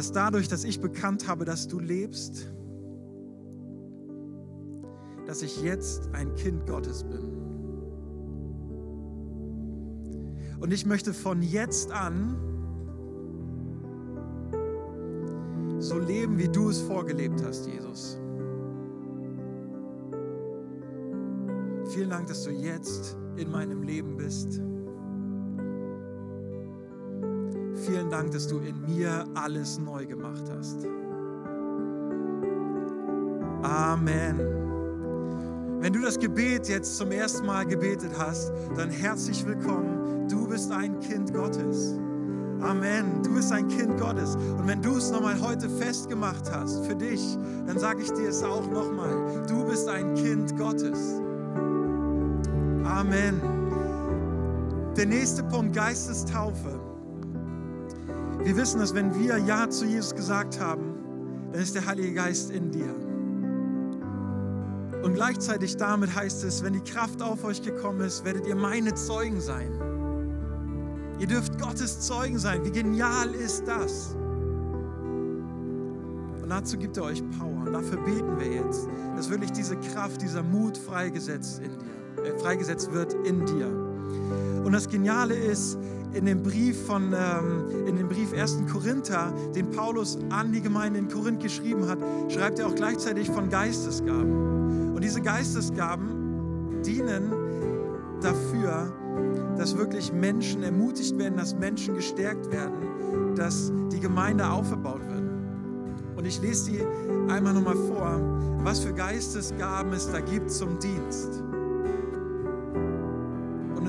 Dass dadurch, dass ich bekannt habe, dass du lebst, dass ich jetzt ein Kind Gottes bin. Und ich möchte von jetzt an so leben, wie du es vorgelebt hast, Jesus. Vielen Dank, dass du jetzt in meinem Leben bist. Dank, dass du in mir alles neu gemacht hast. Amen. Wenn du das Gebet jetzt zum ersten Mal gebetet hast, dann herzlich willkommen. Du bist ein Kind Gottes. Amen. Du bist ein Kind Gottes. Und wenn du es nochmal heute festgemacht hast für dich, dann sage ich dir es auch nochmal. Du bist ein Kind Gottes. Amen. Der nächste Punkt, Geistestaufe. Wir wissen, dass wenn wir Ja zu Jesus gesagt haben, dann ist der Heilige Geist in dir. Und gleichzeitig damit heißt es, wenn die Kraft auf euch gekommen ist, werdet ihr meine Zeugen sein. Ihr dürft Gottes Zeugen sein. Wie genial ist das? Und dazu gibt er euch Power. Und dafür beten wir jetzt, dass wirklich diese Kraft, dieser Mut freigesetzt, in dir, äh, freigesetzt wird in dir. Und das Geniale ist, in dem Brief von, ähm, in dem Brief 1. Korinther, den Paulus an die Gemeinde in Korinth geschrieben hat, schreibt er auch gleichzeitig von Geistesgaben. Und diese Geistesgaben dienen dafür, dass wirklich Menschen ermutigt werden, dass Menschen gestärkt werden, dass die Gemeinde aufgebaut wird. Und ich lese die einmal nochmal vor, was für Geistesgaben es da gibt zum Dienst.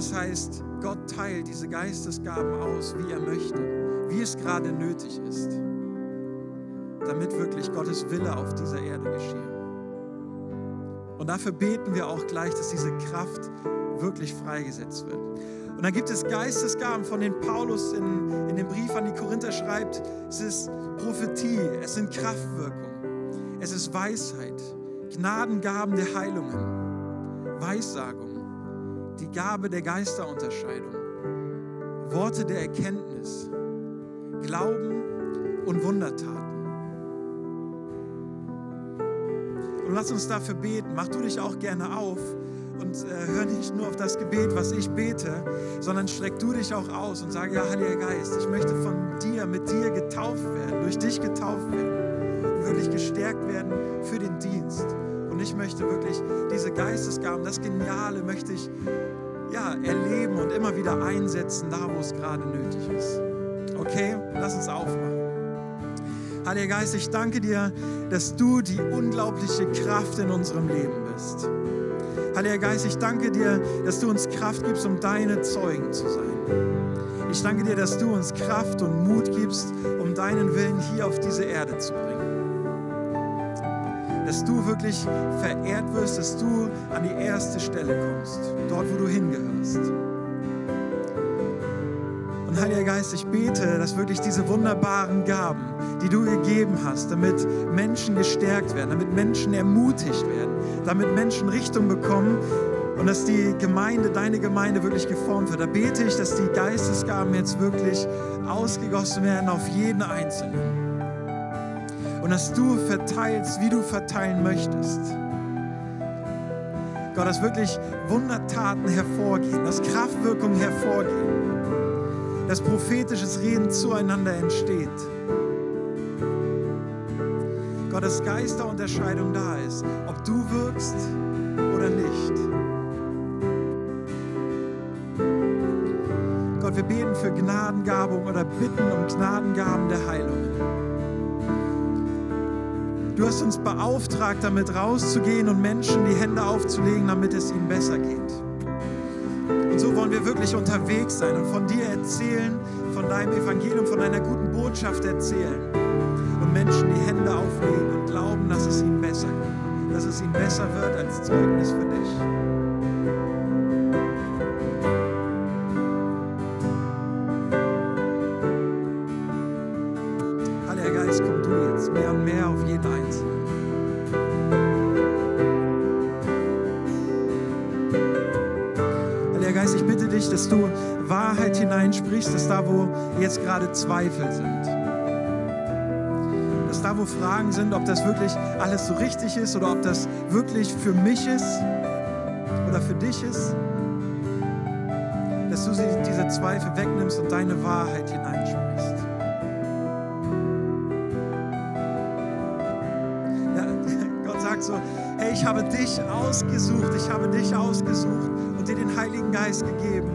Es heißt, Gott teilt diese Geistesgaben aus, wie er möchte, wie es gerade nötig ist, damit wirklich Gottes Wille auf dieser Erde geschehe. Und dafür beten wir auch gleich, dass diese Kraft wirklich freigesetzt wird. Und dann gibt es Geistesgaben, von denen Paulus in, in dem Brief an die Korinther schreibt. Es ist Prophetie, es sind Kraftwirkungen, es ist Weisheit, Gnadengaben der Heilungen, Weissagung, die Gabe der Geisterunterscheidung, Worte der Erkenntnis, Glauben und Wundertaten. Und lass uns dafür beten. Mach du dich auch gerne auf und äh, hör nicht nur auf das Gebet, was ich bete, sondern streck du dich auch aus und sag, ja, Heiliger Geist, ich möchte von dir, mit dir getauft werden, durch dich getauft werden und wirklich gestärkt werden für den Dienst. Und ich möchte wirklich diese Geistesgaben, das Geniale möchte ich ja, erleben und immer wieder einsetzen, da wo es gerade nötig ist. Okay, lass uns aufmachen. Heiliger Geist, ich danke dir, dass du die unglaubliche Kraft in unserem Leben bist. Heiliger Geist, ich danke dir, dass du uns Kraft gibst, um deine Zeugen zu sein. Ich danke dir, dass du uns Kraft und Mut gibst, um deinen Willen hier auf diese Erde zu bringen. Dass du wirklich verehrt wirst, dass du an die erste Stelle kommst, dort, wo du hingehörst. Und Heiliger Geist, ich bete, dass wirklich diese wunderbaren Gaben, die du gegeben hast, damit Menschen gestärkt werden, damit Menschen ermutigt werden, damit Menschen Richtung bekommen und dass die Gemeinde, deine Gemeinde wirklich geformt wird. Da bete ich, dass die Geistesgaben jetzt wirklich ausgegossen werden auf jeden Einzelnen. Und dass du verteilst, wie du verteilen möchtest. Gott, dass wirklich Wundertaten hervorgehen, dass Kraftwirkungen hervorgehen, dass prophetisches Reden zueinander entsteht. Gott, dass Geisterunterscheidung da ist, ob du wirkst oder nicht. Gott, wir beten für Gnadengabung oder bitten um Gnadengaben der Heilung. Du hast uns beauftragt, damit rauszugehen und Menschen die Hände aufzulegen, damit es ihnen besser geht. Und so wollen wir wirklich unterwegs sein und von dir erzählen, von deinem Evangelium, von deiner guten Botschaft erzählen. Und Menschen die Hände auflegen und glauben, dass es ihnen besser geht, dass es ihnen besser wird als 2000. gerade Zweifel sind, dass da, wo Fragen sind, ob das wirklich alles so richtig ist oder ob das wirklich für mich ist oder für dich ist, dass du diese Zweifel wegnimmst und deine Wahrheit hineinsprichst. Ja, Gott sagt so, hey, ich habe dich ausgesucht, ich habe dich ausgesucht und dir den Heiligen Geist gegeben,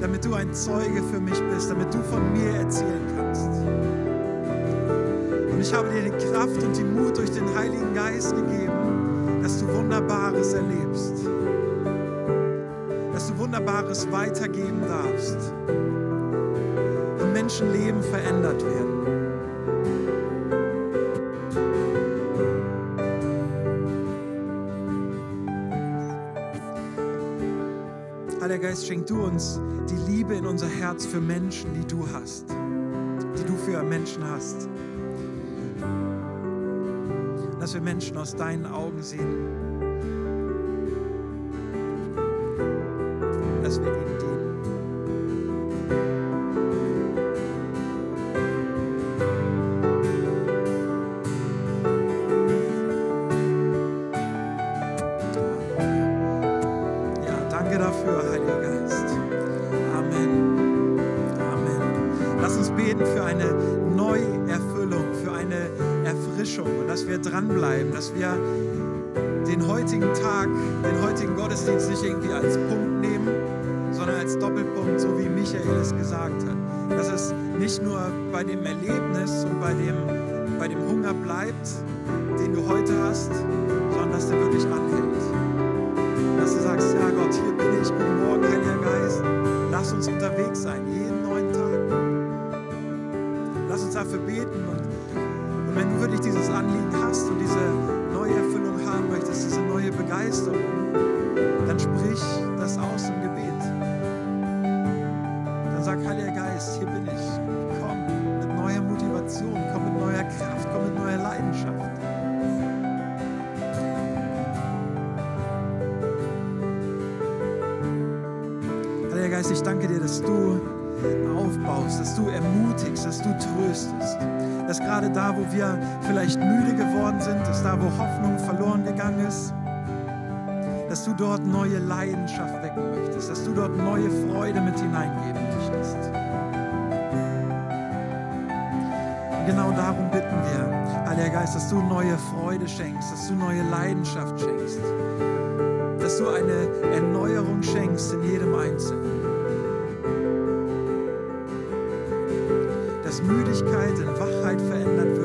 damit du ein Zeuge für mich bist, damit du von mir erzählen kannst. Und ich habe dir die Kraft und den Mut durch den Heiligen Geist gegeben, dass du Wunderbares erlebst, dass du Wunderbares weitergeben darfst und Menschenleben verändert werden. Heiliger Geist, schenk du uns die Liebe in unser Herz für Menschen, die du hast, die du für Menschen hast. Dass wir Menschen aus deinen Augen sehen. Bei dem Erlebnis und bei dem, bei dem Hunger bleibt, wir vielleicht müde geworden sind, dass da, wo Hoffnung verloren gegangen ist, dass du dort neue Leidenschaft wecken möchtest, dass du dort neue Freude mit hineingeben möchtest. Und genau darum bitten wir, Heiliger Geist, dass du neue Freude schenkst, dass du neue Leidenschaft schenkst, dass du eine Erneuerung schenkst in jedem Einzelnen. Dass Müdigkeit in Wachheit verändert wird,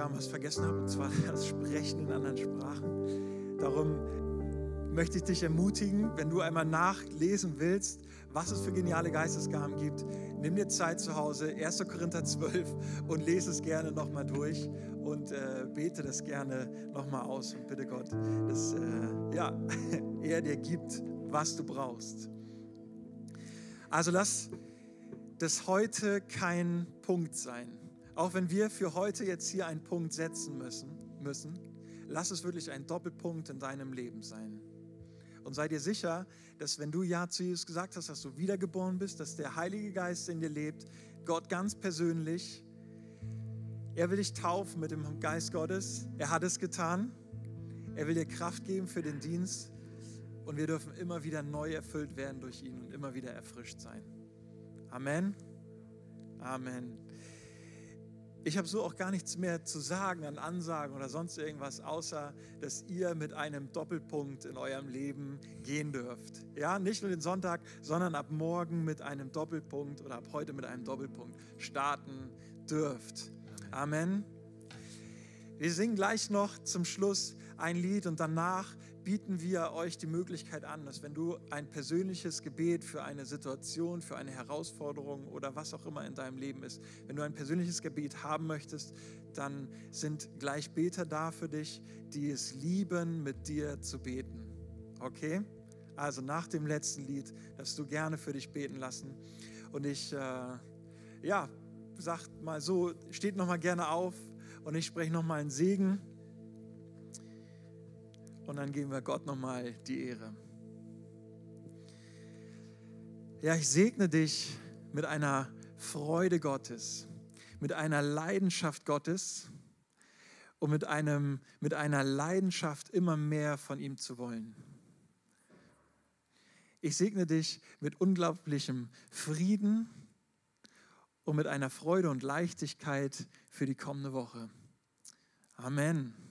Geistesgaben was vergessen habe, und zwar das Sprechen in anderen Sprachen. Darum möchte ich dich ermutigen, wenn du einmal nachlesen willst, was es für geniale Geistesgaben gibt, nimm dir Zeit zu Hause, 1. Korinther 12 und lese es gerne nochmal durch und äh, bete das gerne nochmal aus und bitte Gott, dass äh, ja, er dir gibt, was du brauchst. Also lass das heute kein Punkt sein. Auch wenn wir für heute jetzt hier einen Punkt setzen müssen, müssen, lass es wirklich ein Doppelpunkt in deinem Leben sein. Und sei dir sicher, dass wenn du Ja zu Jesus gesagt hast, dass du wiedergeboren bist, dass der Heilige Geist in dir lebt, Gott ganz persönlich, er will dich taufen mit dem Geist Gottes. Er hat es getan. Er will dir Kraft geben für den Dienst. Und wir dürfen immer wieder neu erfüllt werden durch ihn und immer wieder erfrischt sein. Amen. Amen. Ich habe so auch gar nichts mehr zu sagen an Ansagen oder sonst irgendwas, außer dass ihr mit einem Doppelpunkt in eurem Leben gehen dürft. Ja, nicht nur den Sonntag, sondern ab morgen mit einem Doppelpunkt oder ab heute mit einem Doppelpunkt starten dürft. Amen. Wir singen gleich noch zum Schluss ein Lied und danach bieten wir euch die Möglichkeit an, dass wenn du ein persönliches Gebet für eine Situation, für eine Herausforderung oder was auch immer in deinem Leben ist, wenn du ein persönliches Gebet haben möchtest, dann sind gleich Beter da für dich, die es lieben, mit dir zu beten. Okay? Also nach dem letzten Lied darfst du gerne für dich beten lassen. Und ich, äh, ja, sag mal so, steht nochmal gerne auf und ich spreche nochmal einen Segen und dann geben wir Gott nochmal die Ehre. Ja, ich segne dich mit einer Freude Gottes, mit einer Leidenschaft Gottes und mit, einem, mit einer Leidenschaft immer mehr von ihm zu wollen. Ich segne dich mit unglaublichem Frieden und mit einer Freude und Leichtigkeit für die kommende Woche. Amen.